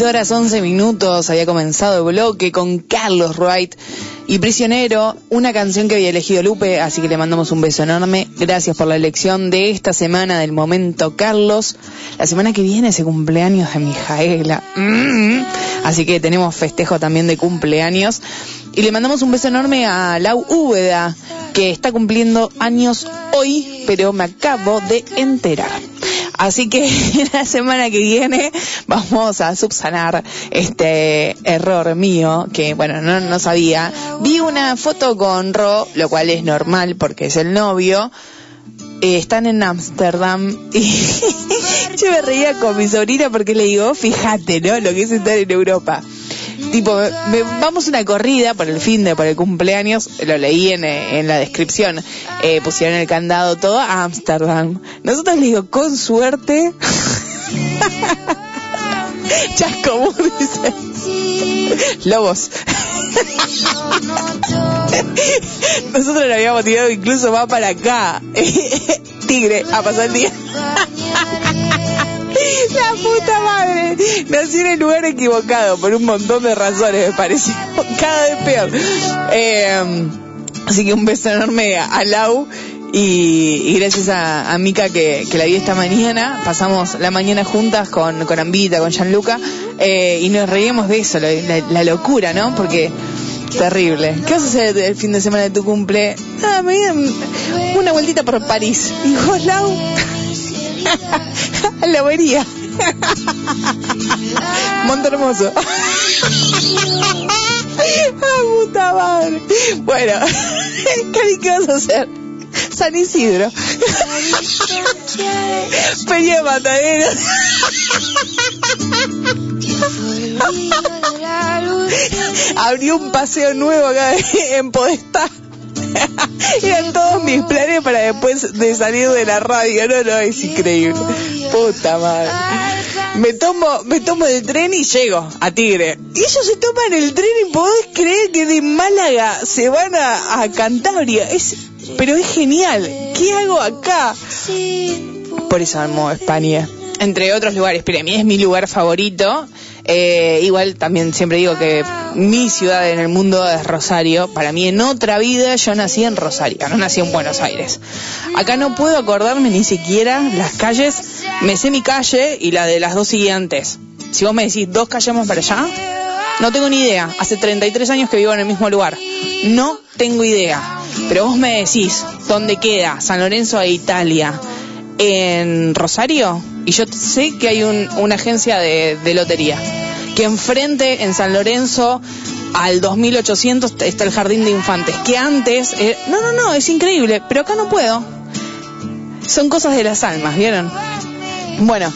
16 horas 11 minutos había comenzado el bloque con Carlos Wright y Prisionero, una canción que había elegido Lupe, así que le mandamos un beso enorme. Gracias por la elección de esta semana del momento Carlos. La semana que viene es el cumpleaños de Mijaela. Mm. Así que tenemos festejo también de cumpleaños. Y le mandamos un beso enorme a Lau Úbeda, que está cumpliendo años hoy, pero me acabo de enterar. Así que la semana que viene vamos a subsanar este error mío que, bueno, no, no sabía. Vi una foto con Ro, lo cual es normal porque es el novio. Eh, están en Ámsterdam y yo me reía con mi sobrina porque le digo, fíjate, ¿no? Lo que es estar en Europa. Tipo, me- vamos una corrida por el fin de, por el cumpleaños, lo leí en, eh, en la descripción, eh, pusieron el candado todo a Ámsterdam. Nosotros le digo, con suerte, Chascomús dice, lobos. Nosotros lo habíamos tirado incluso más para acá, tigre, a pasar el día. La puta madre. Nací en el lugar equivocado por un montón de razones, me pareció. Cada vez peor. Eh, así que un beso enorme a, Lau. Y, gracias a, a que, la vi esta mañana. Pasamos la mañana juntas con, Ambita, con Gianluca. eh, y nos reímos de eso, la, locura, ¿no? Porque terrible. ¿Qué vas a hacer el fin de semana de tu cumple? Ah, me una vueltita por París. ¿Y vos, Lau? la bobería. Monte hermoso. ah, puta madre. Bueno, Cari, ¿qué vas a hacer? San Isidro. Peña de Mataderos. Abrió un paseo nuevo acá en Podestá. Eran todos mis planes para después de salir de la radio. No, no, es increíble. Puta madre. Me tomo, me tomo el tren y llego a Tigre. Y ellos se toman el tren y podés creer que de Málaga se van a, a Cantabria. Es, pero es genial. ¿Qué hago acá? Por eso amo España. Entre otros lugares, pero a mí es mi lugar favorito. Eh, igual también siempre digo que mi ciudad en el mundo es Rosario. Para mí en otra vida yo nací en Rosario, no nací en Buenos Aires. Acá no puedo acordarme ni siquiera las calles. Me sé mi calle y la de las dos siguientes. Si vos me decís dos calles más para allá, no tengo ni idea. Hace 33 años que vivo en el mismo lugar. No tengo idea. Pero vos me decís dónde queda San Lorenzo de Italia en Rosario y yo sé que hay un- una agencia de, lotería. Que enfrente en San Lorenzo al 2800 está el jardín de infantes. Que antes... eh, no, no, no, es increíble. Pero acá no puedo. Son cosas de las almas, ¿vieron? Bueno,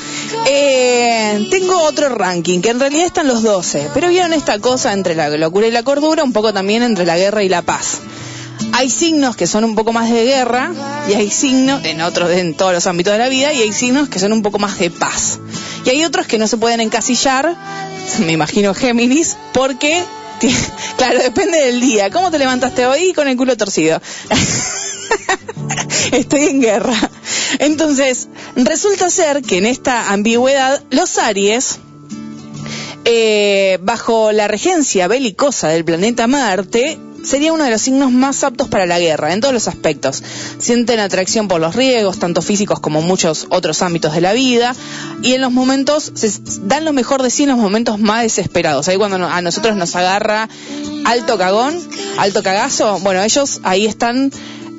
eh, tengo otro ranking, que en realidad están los 12, pero vieron esta cosa entre la locura y la cordura, un poco también entre la guerra y la paz. Hay signos que son un poco más de guerra y hay signos, en otros, en todos los ámbitos de la vida, y hay signos que son un poco más de paz. Y hay otros que no se pueden encasillar, me imagino Géminis, porque, claro, depende del día. ¿Cómo te levantaste hoy con el culo torcido? Estoy en guerra. Entonces, resulta ser que en esta ambigüedad, los Aries, eh, bajo la regencia belicosa del planeta Marte, sería uno de los signos más aptos para la guerra, en todos los aspectos. Sienten atracción por los riesgos, tanto físicos como muchos otros ámbitos de la vida, y en los momentos, se dan lo mejor de sí en los momentos más desesperados. Ahí cuando a nosotros nos agarra alto cagón, alto cagazo, bueno, ellos ahí están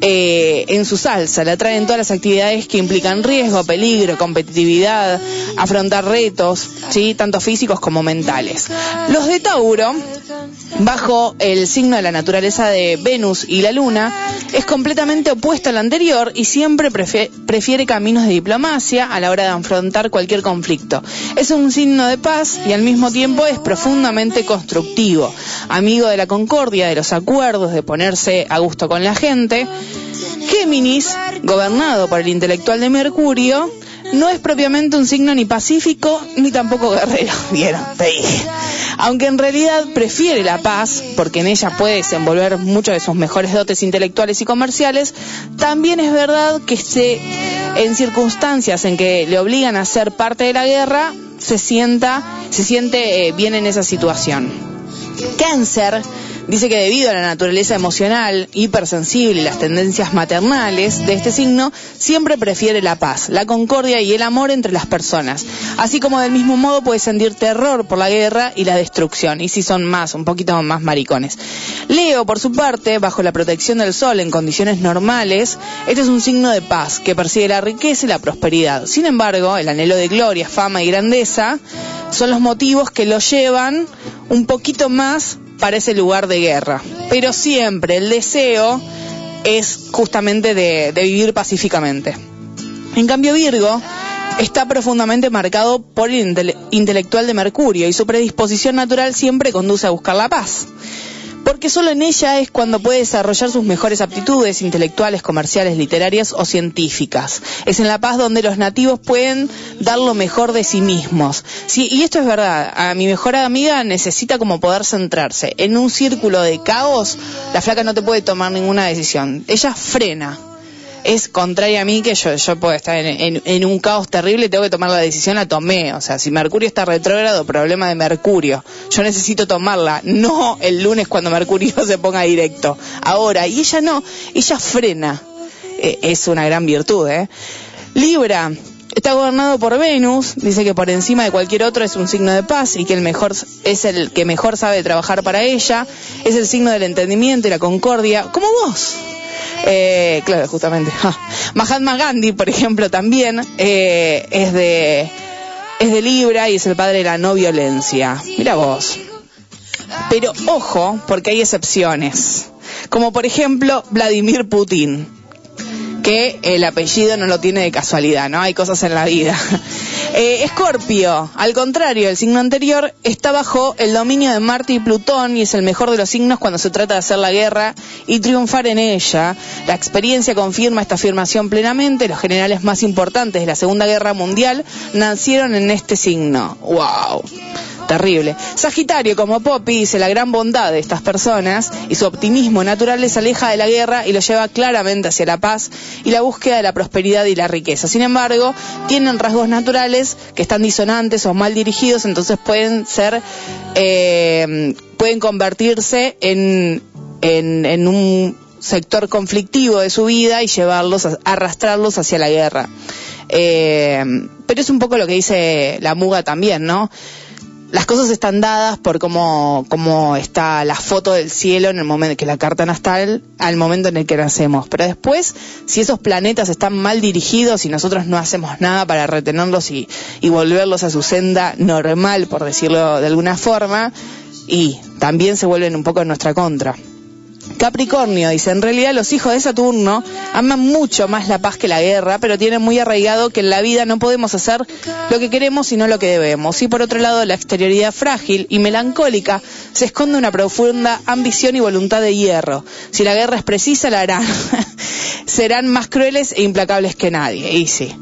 eh, en su salsa, le atraen todas las actividades que implican riesgo, peligro, competitividad, afrontar retos, ¿sí? tanto físicos como mentales. Los de Tauro, bajo el signo de la naturaleza de Venus y la Luna, es completamente opuesto al anterior y siempre prefiere caminos de diplomacia a la hora de afrontar cualquier conflicto. Es un signo de paz y al mismo tiempo es profundamente constructivo, amigo de la concordia, de los acuerdos, de ponerse a gusto con la gente. Géminis, gobernado por el intelectual de Mercurio, no es propiamente un signo ni pacífico ni tampoco guerrero. Vieron. Aunque en realidad prefiere la paz, porque en ella puede desenvolver muchos de sus mejores dotes intelectuales y comerciales, también es verdad que se, en circunstancias en que le obligan a ser parte de la guerra, se sienta, se siente eh, bien en esa situación. Cáncer dice que debido a la naturaleza emocional, hipersensible y las tendencias maternales de este signo, siempre prefiere la paz, la concordia y el amor entre las personas. Así como del mismo modo puede sentir terror por la guerra y la destrucción, y si son más, un poquito más maricones. Leo, por su parte, bajo la protección del sol en condiciones normales, este es un signo de paz que persigue la riqueza y la prosperidad. Sin embargo, el anhelo de gloria, fama y grandeza son los motivos que lo llevan un poquito más para ese lugar de guerra. Pero siempre el deseo es justamente de, vivir pacíficamente. En cambio, Virgo está profundamente marcado por el intele- intelectual de Mercurio y su predisposición natural siempre conduce a buscar la paz. Porque solo en ella es cuando puede desarrollar sus mejores aptitudes intelectuales, comerciales, literarias o científicas. Es en La Paz donde los nativos pueden dar lo mejor de sí mismos. Sí, y esto es verdad. A mi mejor amiga necesita como poder centrarse. En un círculo de caos, la flaca no te puede tomar ninguna decisión. Ella frena es contraria a mí que yo, yo puedo estar en, un caos terrible y tengo que tomar la decisión, la tomé. O sea, si Mercurio está retrógrado, problema de Mercurio. Yo necesito tomarla, no el lunes cuando Mercurio se ponga directo. Ahora, y ella no, ella frena. Eh, es una gran virtud, ¿eh? Libra. Está gobernado por Venus, dice que por encima de cualquier otro es un signo de paz y que el mejor es el que mejor sabe trabajar para ella, es el signo del entendimiento y la concordia, como vos. Eh, claro, justamente. Mahatma Gandhi, por ejemplo, también eh, es de es de Libra y es el padre de la no violencia. Mira vos. Pero ojo, porque hay excepciones. Como por ejemplo Vladimir Putin, que el apellido no lo tiene de casualidad, ¿no? Hay cosas en la vida. Eh, Escorpio, al contrario, el signo anterior está bajo el dominio de Marte y Plutón y es el mejor de los signos cuando se trata de hacer la guerra y triunfar en ella. La experiencia confirma esta afirmación plenamente. Los generales más importantes de la Segunda Guerra Mundial nacieron en este signo. ¡Wow! Terrible. Sagitario, como Poppy, dice la gran bondad de estas personas y su optimismo natural les aleja de la guerra y los lleva claramente hacia la paz y la búsqueda de la prosperidad y la riqueza. Sin embargo, tienen rasgos naturales que están disonantes o mal dirigidos, entonces pueden ser, eh, pueden convertirse en, en, un sector conflictivo de su vida y llevarlos, a- arrastrarlos hacia la guerra. Eh, pero es un poco lo que dice la muga también, ¿no? Las cosas están dadas por cómo, cómo está la foto del cielo en el momento que la carta natal al momento en el que nacemos. Pero después, si esos planetas están mal dirigidos y nosotros no hacemos nada para retenerlos y volverlos a su senda normal, por decirlo de alguna forma, y también se vuelven un poco en nuestra contra. Capricornio dice, en realidad los hijos de Saturno aman mucho más la paz que la guerra, pero tienen muy arraigado que en la vida no podemos hacer lo que queremos sino lo que debemos. Y por otro lado, la exterioridad frágil y melancólica se esconde una profunda ambición y voluntad de hierro. Si la guerra es precisa, la harán. Serán más crueles e implacables que nadie. Y sí.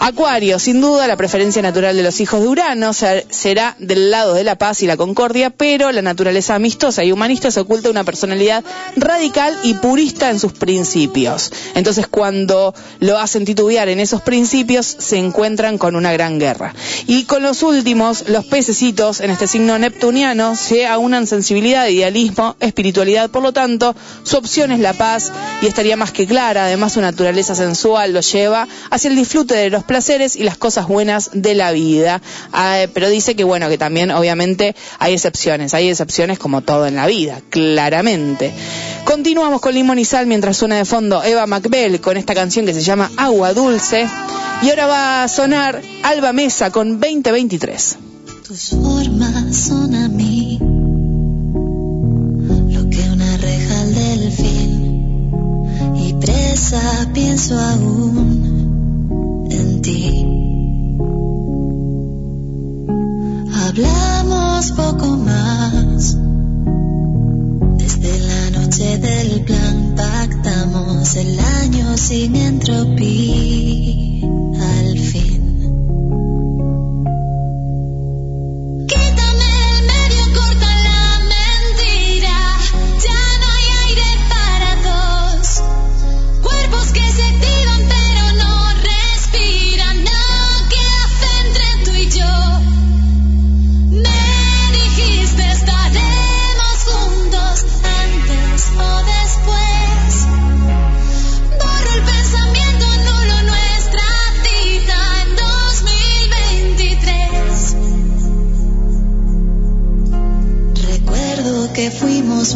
Acuario, sin duda, la preferencia natural de los hijos de Urano ser- será del lado de la paz y la concordia, pero la naturaleza amistosa y humanista se oculta una personalidad radical y purista en sus principios. Entonces, cuando lo hacen titubear en esos principios, se encuentran con una gran guerra. Y con los últimos, los pececitos en este signo neptuniano se aunan sensibilidad, idealismo, espiritualidad, por lo tanto, su opción es la paz y estaría más que clara. Además, su naturaleza sensual lo lleva hacia el disfrute de los placeres y las cosas buenas de la vida. Ah, pero dice que, bueno, que también, obviamente, hay excepciones. Hay excepciones como todo en la vida, claramente. Continuamos con Limón y Sal mientras suena de fondo Eva McBell con esta canción que se llama Agua Dulce. Y ahora va a sonar Alba Mesa con 2023. Tus formas son a mí lo que una reja al delfín y presa pienso aún Hablamos poco más desde la noche del plan pactamos el año sin entropía al fin.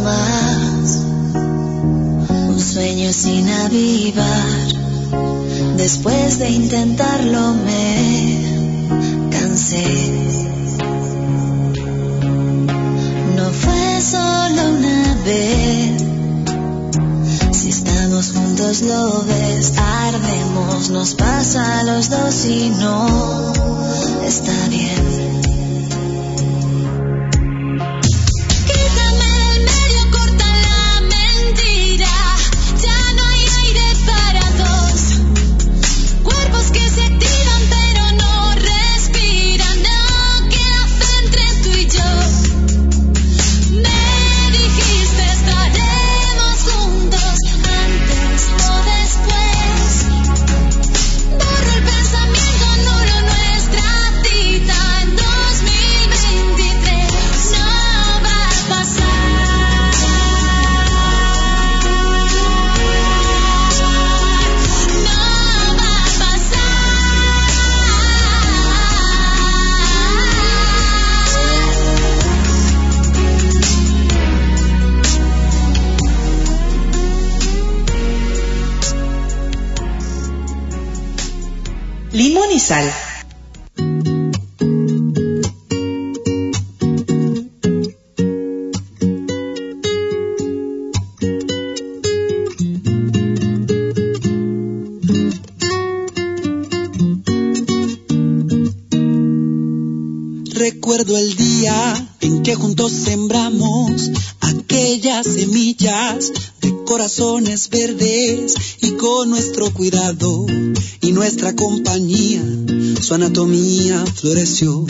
más. Un sueño sin avivar. Después de intentarlo me cansé. No fue solo una vez. Si estamos juntos lo ves, ardemos, nos pasa a los dos y no está bien. y nuestra compañía, su anatomía floreció.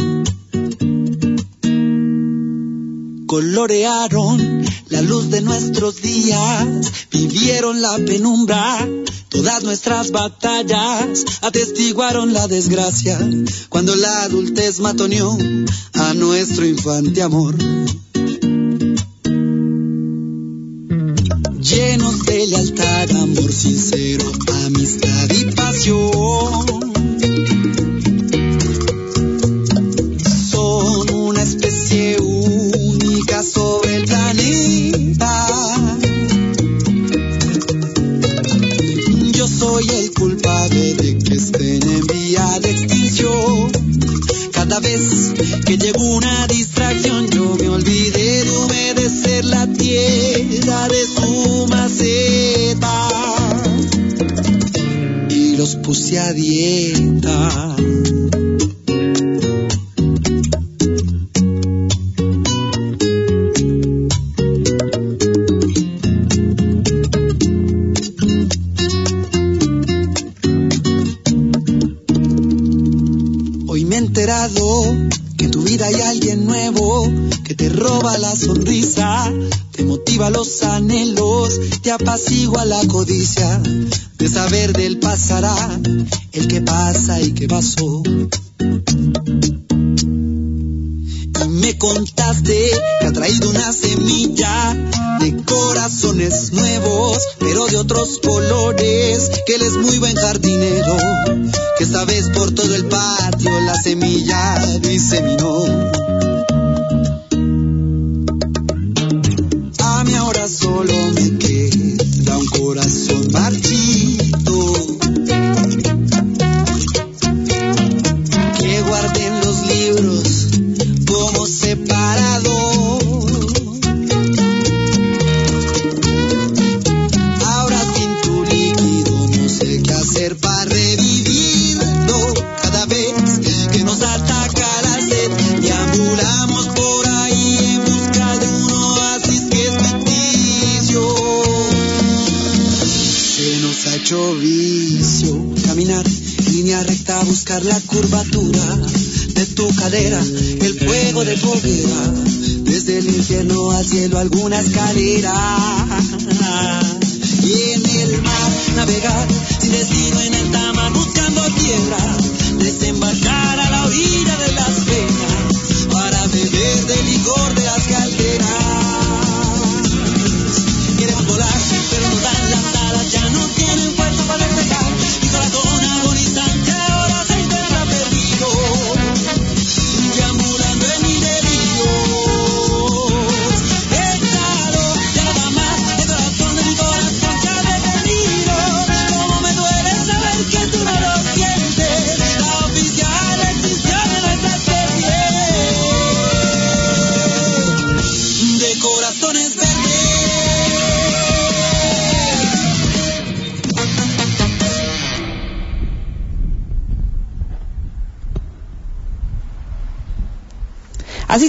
Colorearon la luz de nuestros días, vivieron la penumbra, todas nuestras batallas, atestiguaron la desgracia, cuando la adultez matoneó a nuestro infante amor. lealtad, amor sincero, amistad y paz.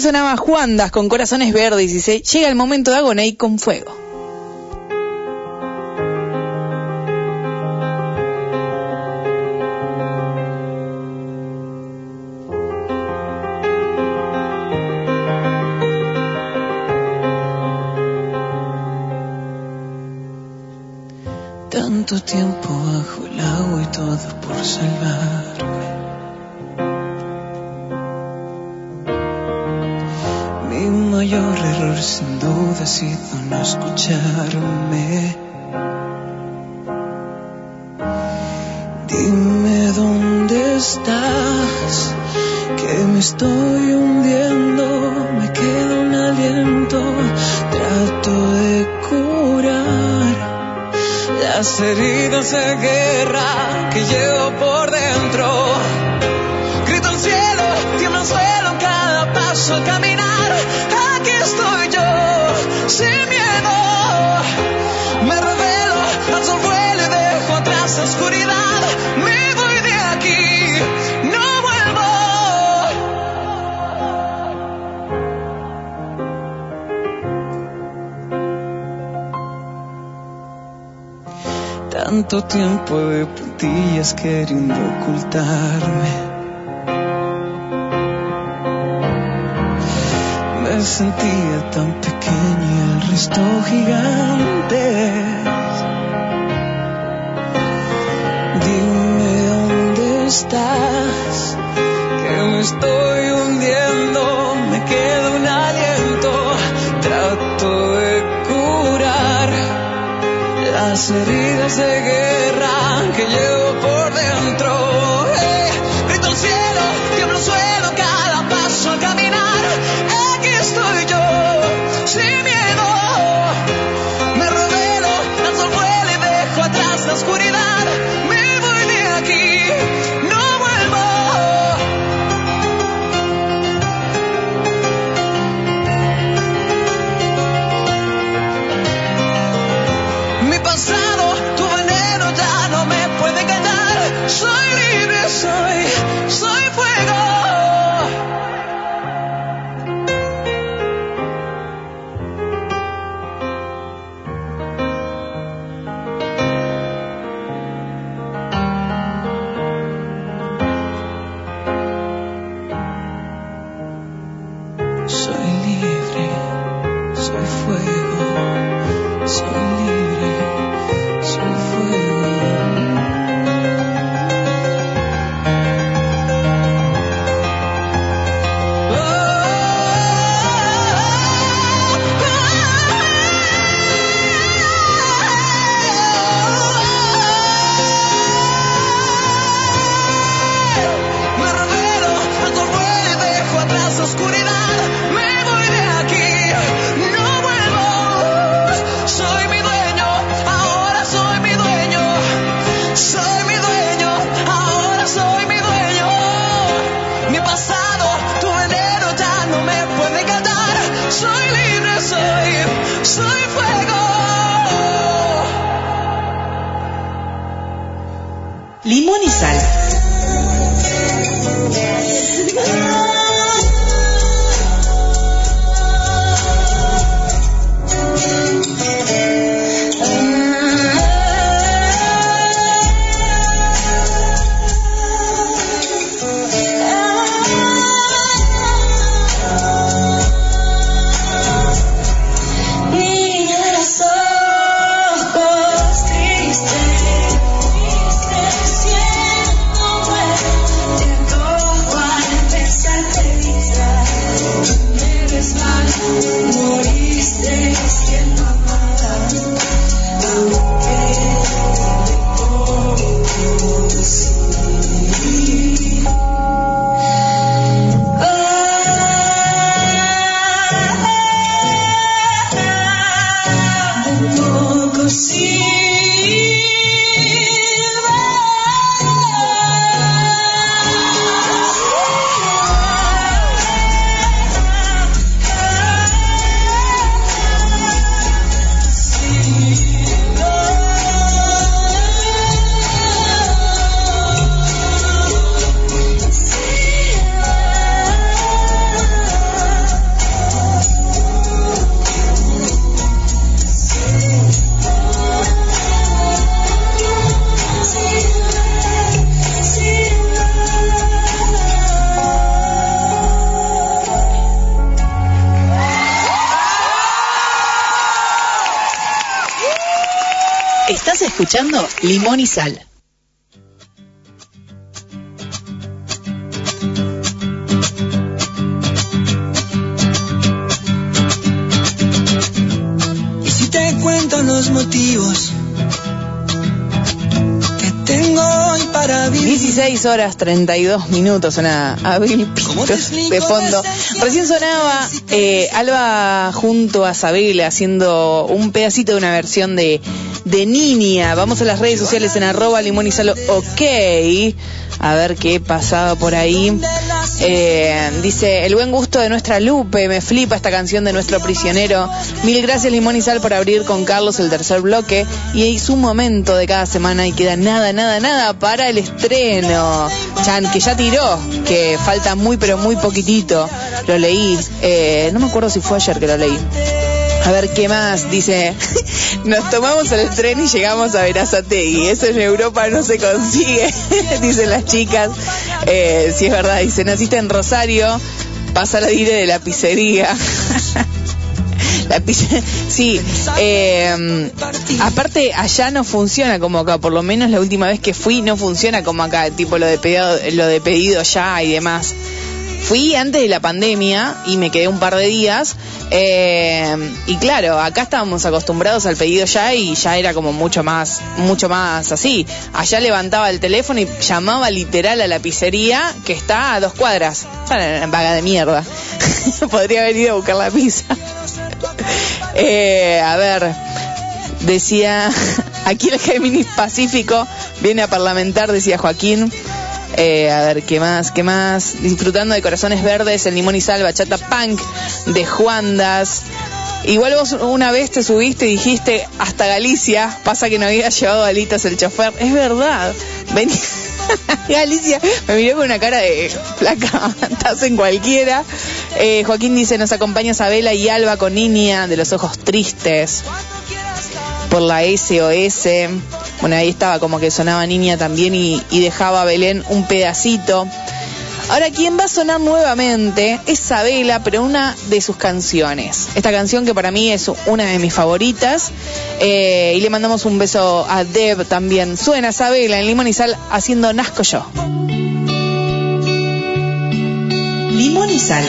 Sonaba Juandas con corazones verdes y se llega el momento de Agoney con fuego. Mi mayor error sin duda ha sido no escucharme. Dime dónde estás, que me estoy hundiendo, me queda un aliento, trato de curar las heridas de guerra que llevo por dentro. Grito al cielo, tiembla el suelo cada paso al caminar. Sin miedo. Me revelo, al sol vuelo y dejo atrás la oscuridad. Me voy de aquí, no vuelvo. Tanto tiempo de puntillas queriendo ocultarme. Limón y Sal. Y si te cuento los motivos que tengo hoy para vivir. 16 horas 32 minutos, una Abril de fondo. Recién sonaba eh, Alba junto a Sabela haciendo un pedacito de una versión de, de Niña. Vamos a las redes sociales en arroba limón y salo ok. A ver qué pasaba por ahí. Eh, dice, el buen gusto de nuestra Lupe, me flipa esta canción de nuestro prisionero. Mil gracias Limón y Sal por abrir con Carlos el tercer bloque. Y es un momento de cada semana y queda nada, nada, nada para el estreno. Chan, que ya tiró, que falta muy, pero muy poquitito. Lo leí, eh, no me acuerdo si fue ayer que lo leí. A ver qué más, dice, nos tomamos el tren y llegamos a Verazategui, eso en Europa no se consigue, dicen las chicas, eh, si es verdad, dice, naciste en Rosario, pasa la dire de la pizzería. La sí, eh, aparte allá no funciona como acá, por lo menos la última vez que fui no funciona como acá, tipo lo de pedido, lo de pedido ya y demás. Fui antes de la pandemia y me quedé un par de días. eh, y claro, acá estábamos acostumbrados al pedido ya y ya era como mucho más, mucho más así. Allá levantaba el teléfono y llamaba literal a la pizzería que está a dos cuadras. Bueno, vaga de mierda. Podría haber ido a buscar la pizza. Eh, a ver, decía, aquí el Géminis Pacífico viene a parlamentar, decía Joaquín. Eh, a ver, ¿qué más? ¿Qué más? Disfrutando de Corazones Verdes, el Limón y Sal, Bachata Punk de Juandas. Igual vos una vez te subiste y dijiste hasta Galicia, pasa que no había llevado alitas el chofer. Es verdad. Vení. Galicia me miró con una cara de placa, estás en cualquiera. Eh, Joaquín dice, nos acompaña Sabela y Alba con Niña de los ojos tristes por la SOS. Bueno, ahí estaba como que sonaba niña también y, dejaba a Belén un pedacito. Ahora, quien va a sonar nuevamente es Sabela, pero una de sus canciones. Esta canción que para mí es una de mis favoritas. Eh, y le mandamos un beso a Deb también. Suena Sabela en Limón y Sal haciendo Nazco yo. Limón y Sal.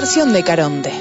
versión de Caronte.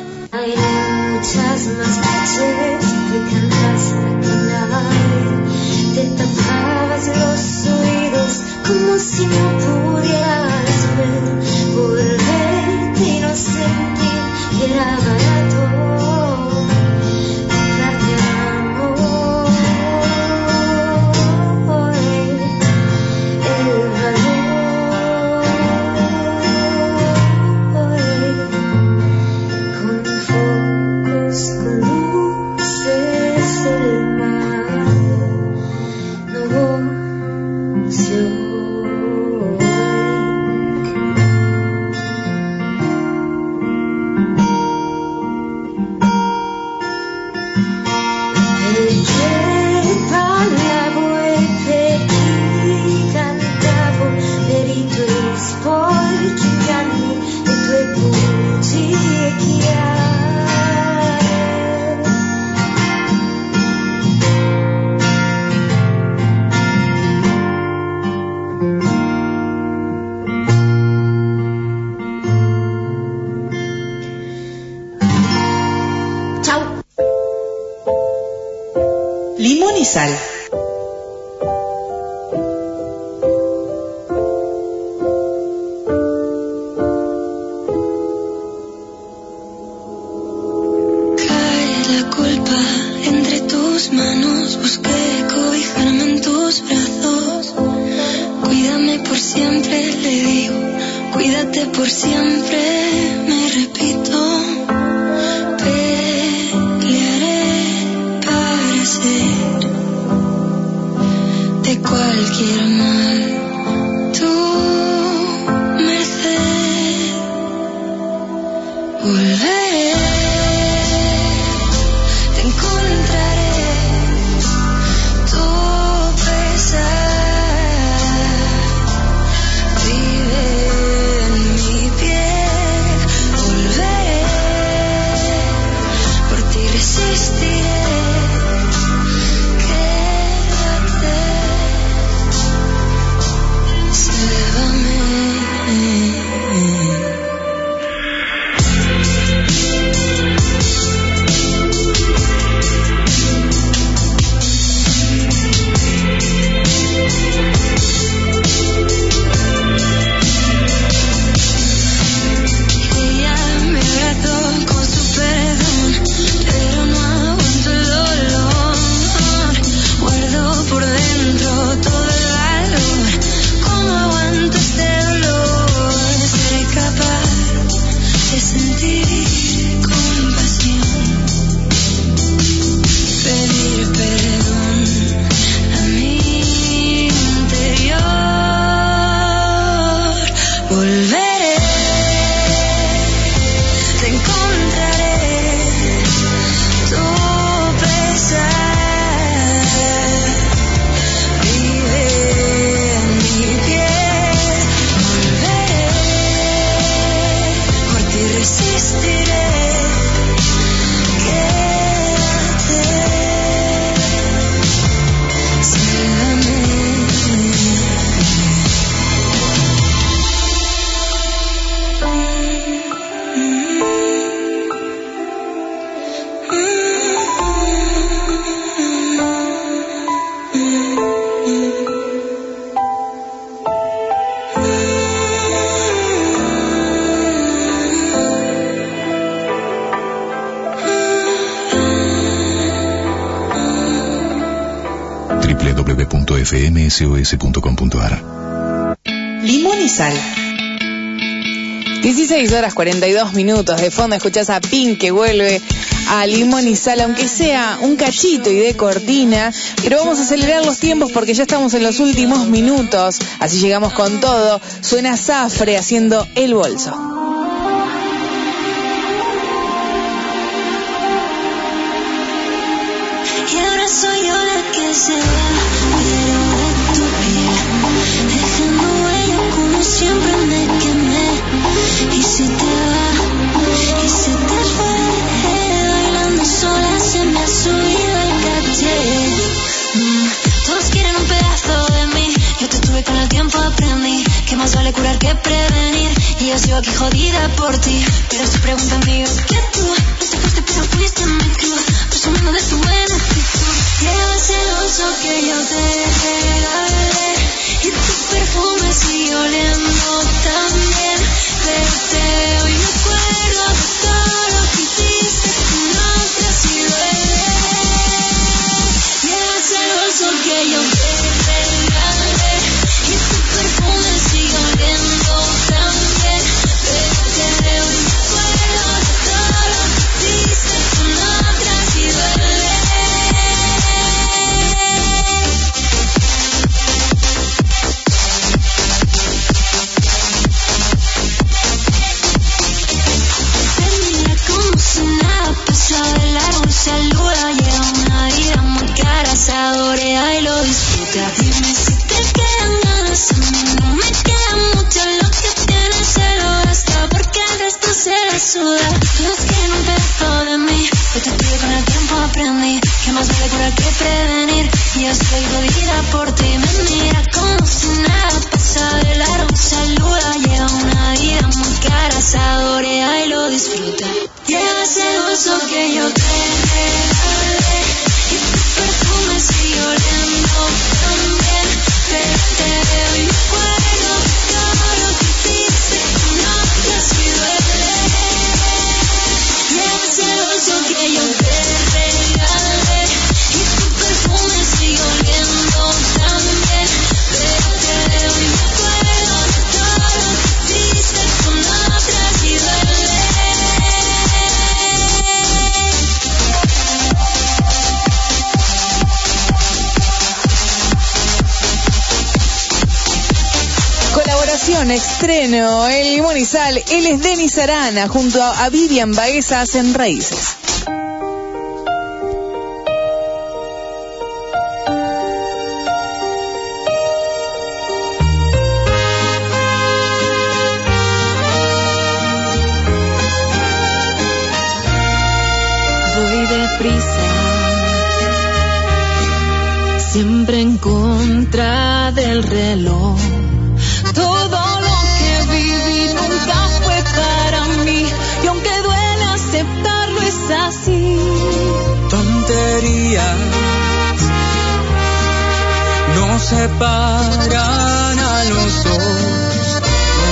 fmsos.com.ar. Limón y sal. 16 horas 42 minutos. De fondo escuchás a Pink que vuelve a Limón y Sal, aunque sea un cachito y de cortina. Pero vamos a acelerar los tiempos porque ya estamos en los últimos minutos. Así llegamos con todo. Suena Zafre haciendo el bolso. de curar que prevenir. Y yo sigo aquí jodida por ti. Pero si preguntan mío, que tú no te fuiste, pero fuiste mi club. Presumiendo de tu buena actitud. Llevas el oso que yo te regalé. Y tu perfume sigue oliendo también. Pero te oí no Él es Denis Arana, junto a Vivian Baeza hacen raíces. separan a los dos.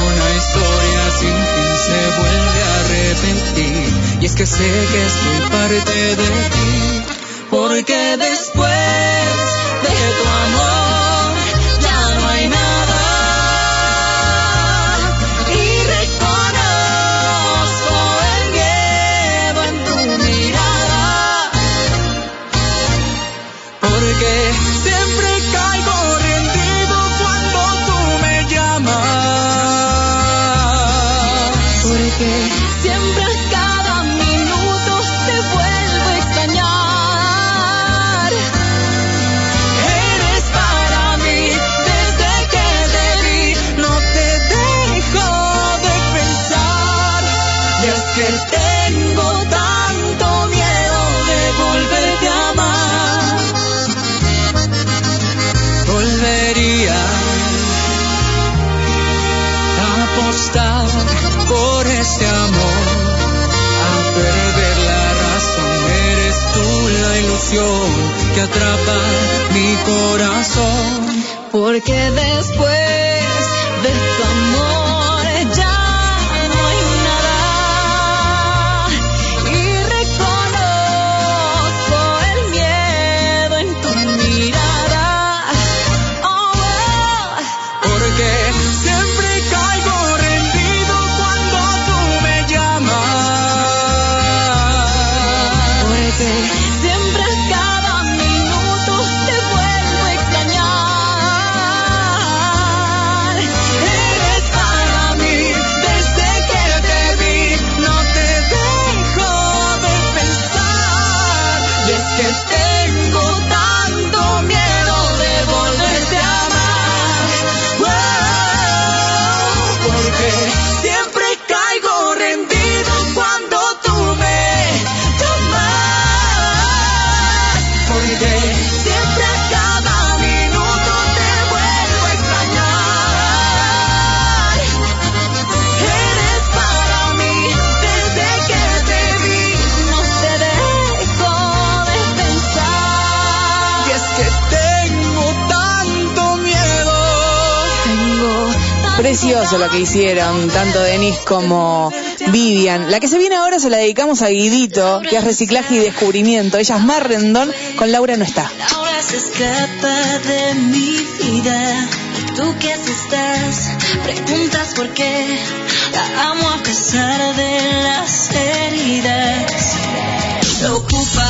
Una historia sin fin se vuelve a arrepentir. Y es que sé que estoy parte de ti, porque después de tu amor. Porque de Precioso lo que hicieron, tanto Denise como Vivian. La que se viene ahora se la dedicamos a Guidito, que es reciclaje y descubrimiento. Ella es más rendón, con Laura no está. Laura se escapa de mi vida. ¿Tú qué estás? Preguntas por qué. La amo a pesar de las heridas. Ocupa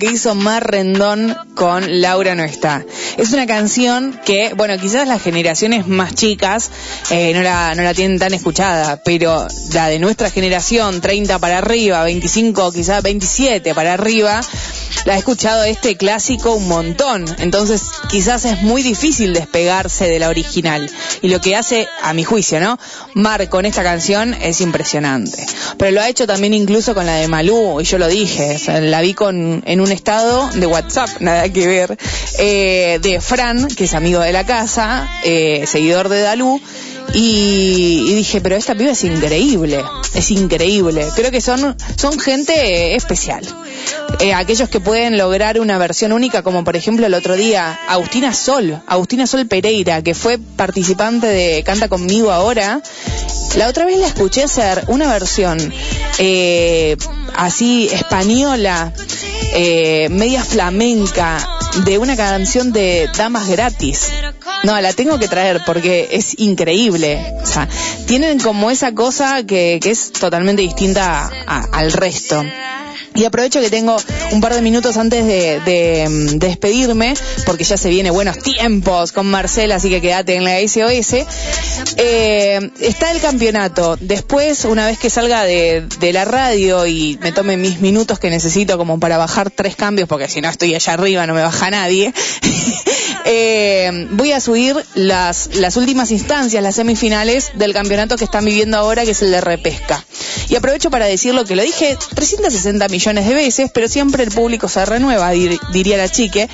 que hizo Mar Rendón con Laura no está. Es una canción que, bueno, quizás las generaciones más chicas eh, no, la, no la tienen tan escuchada, pero la de nuestra generación, 30 para arriba, 25, quizás 27 para arriba, la ha escuchado este clásico un montón. Entonces, quizás es muy difícil despegarse de la original. Y lo que hace, a mi juicio, ¿no? Mar con esta canción es impresionante. Pero lo ha hecho también incluso con la de Malú, y yo lo dije, la vi con, en un estado de WhatsApp, nada que ver, eh, de Fran, que es amigo de la casa, eh, seguidor de Dalú, y, dije, pero esta piba es increíble, es increíble. Creo que son, son gente eh, especial. Aquellos que pueden lograr una versión única, como por ejemplo el otro día, Agustina Sol, Agustina Sol Pereira, que fue participante de Canta conmigo ahora. La otra vez la escuché hacer una versión eh, así española, eh, media flamenca, de una canción de Damas Gratis. No, la tengo que traer porque es increíble. O sea, tienen como esa cosa que, que es totalmente distinta a- al resto. Y aprovecho que tengo un par de minutos antes de, mm, despedirme, porque ya se viene buenos tiempos con Marcela, así que quédate en la SOS. Eh, está el campeonato. Después, una vez que salga de, la radio y me tome mis minutos que necesito como para bajar tres cambios, porque si no estoy allá arriba no me baja nadie. Eh, voy a subir las, últimas instancias, las semifinales del campeonato que están viviendo ahora, que es el de repesca. Y aprovecho para decir lo que lo dije 360 millones de veces, pero siempre el público se renueva, dir- diría la chique,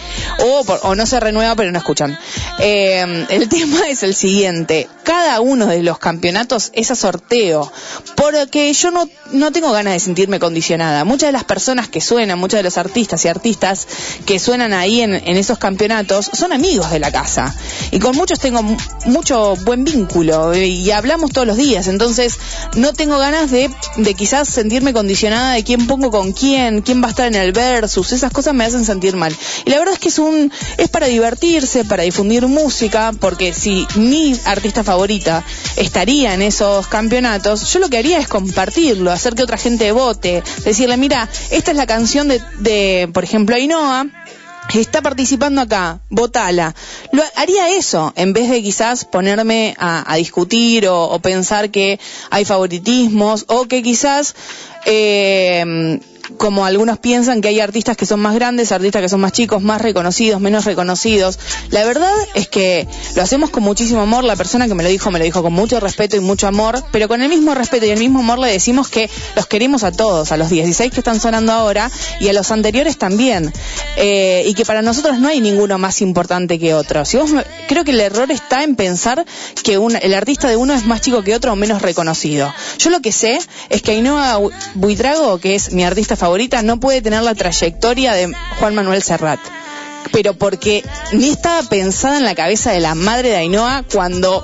o, o no se renueva, pero no escuchan. Eh, el tema es el siguiente, cada uno de los campeonatos es a sorteo, porque yo no, no tengo ganas de sentirme condicionada. Muchas de las personas que suenan, muchos de los artistas y artistas que suenan ahí en, en esos campeonatos son amigos de la casa. Y con muchos tengo mu- mucho buen vínculo eh, y hablamos todos los días. Entonces no tengo ganas de, de quizás sentirme condicionada de quién pongo con quién, quién va a estar en el versus. Esas cosas me hacen sentir mal. Y la verdad es que es un, es para divertirse, para difundir música, porque si mi artista favorita estaría en esos campeonatos, yo lo que haría es compartirlo, hacer que otra gente vote, decirle, mira, esta es la canción de, de por ejemplo, Ainhoa, está participando acá, votala. Lo, haría eso, en vez de quizás ponerme a, a discutir o, o pensar que hay favoritismos o que quizás, eh, como algunos piensan que hay artistas que son más grandes, artistas que son más chicos, más reconocidos, menos reconocidos. La verdad es que lo hacemos con muchísimo amor. La persona que me lo dijo me lo dijo con mucho respeto y mucho amor, pero con el mismo respeto y el mismo amor le decimos que los queremos a todos, a los 16 que están sonando ahora y a los anteriores también. Eh, y que para nosotros no hay ninguno más importante que otro. Si vos creo que el error está en pensar que un- el artista de uno es más chico que otro o menos reconocido. Yo lo que sé es que Ainhoa Bu- Buitrago, que es mi artista favorita, no puede tener la trayectoria de Juan Manuel Serrat. Pero porque ni estaba pensada en la cabeza de la madre de Ainhoa cuando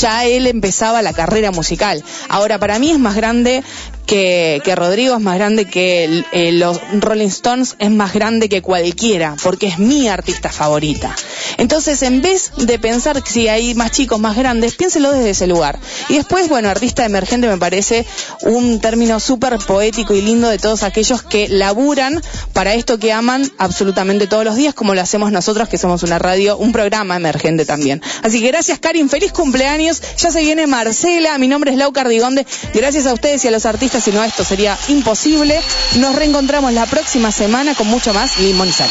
ya él empezaba la carrera musical. Ahora, para mí es más grande que, que Rodrigo, es más grande que eh, los Rolling Stones, es más grande que cualquiera, porque es mi artista favorita. Entonces, en vez de pensar que si hay más chicos, más grandes, piénselo desde ese lugar. Y después, bueno, artista emergente me parece un término súper poético y lindo de todos aquellos que laburan para esto que aman absolutamente todos los días, como lo hacemos nosotros, que somos una radio, un programa emergente también. Así que gracias, Karin, feliz cumpleaños. Ya se viene Marcela, mi nombre es Lau Cardigonde. Gracias a ustedes y a los artistas, si no esto sería imposible. Nos reencontramos la próxima semana con mucho más Limón y Sal.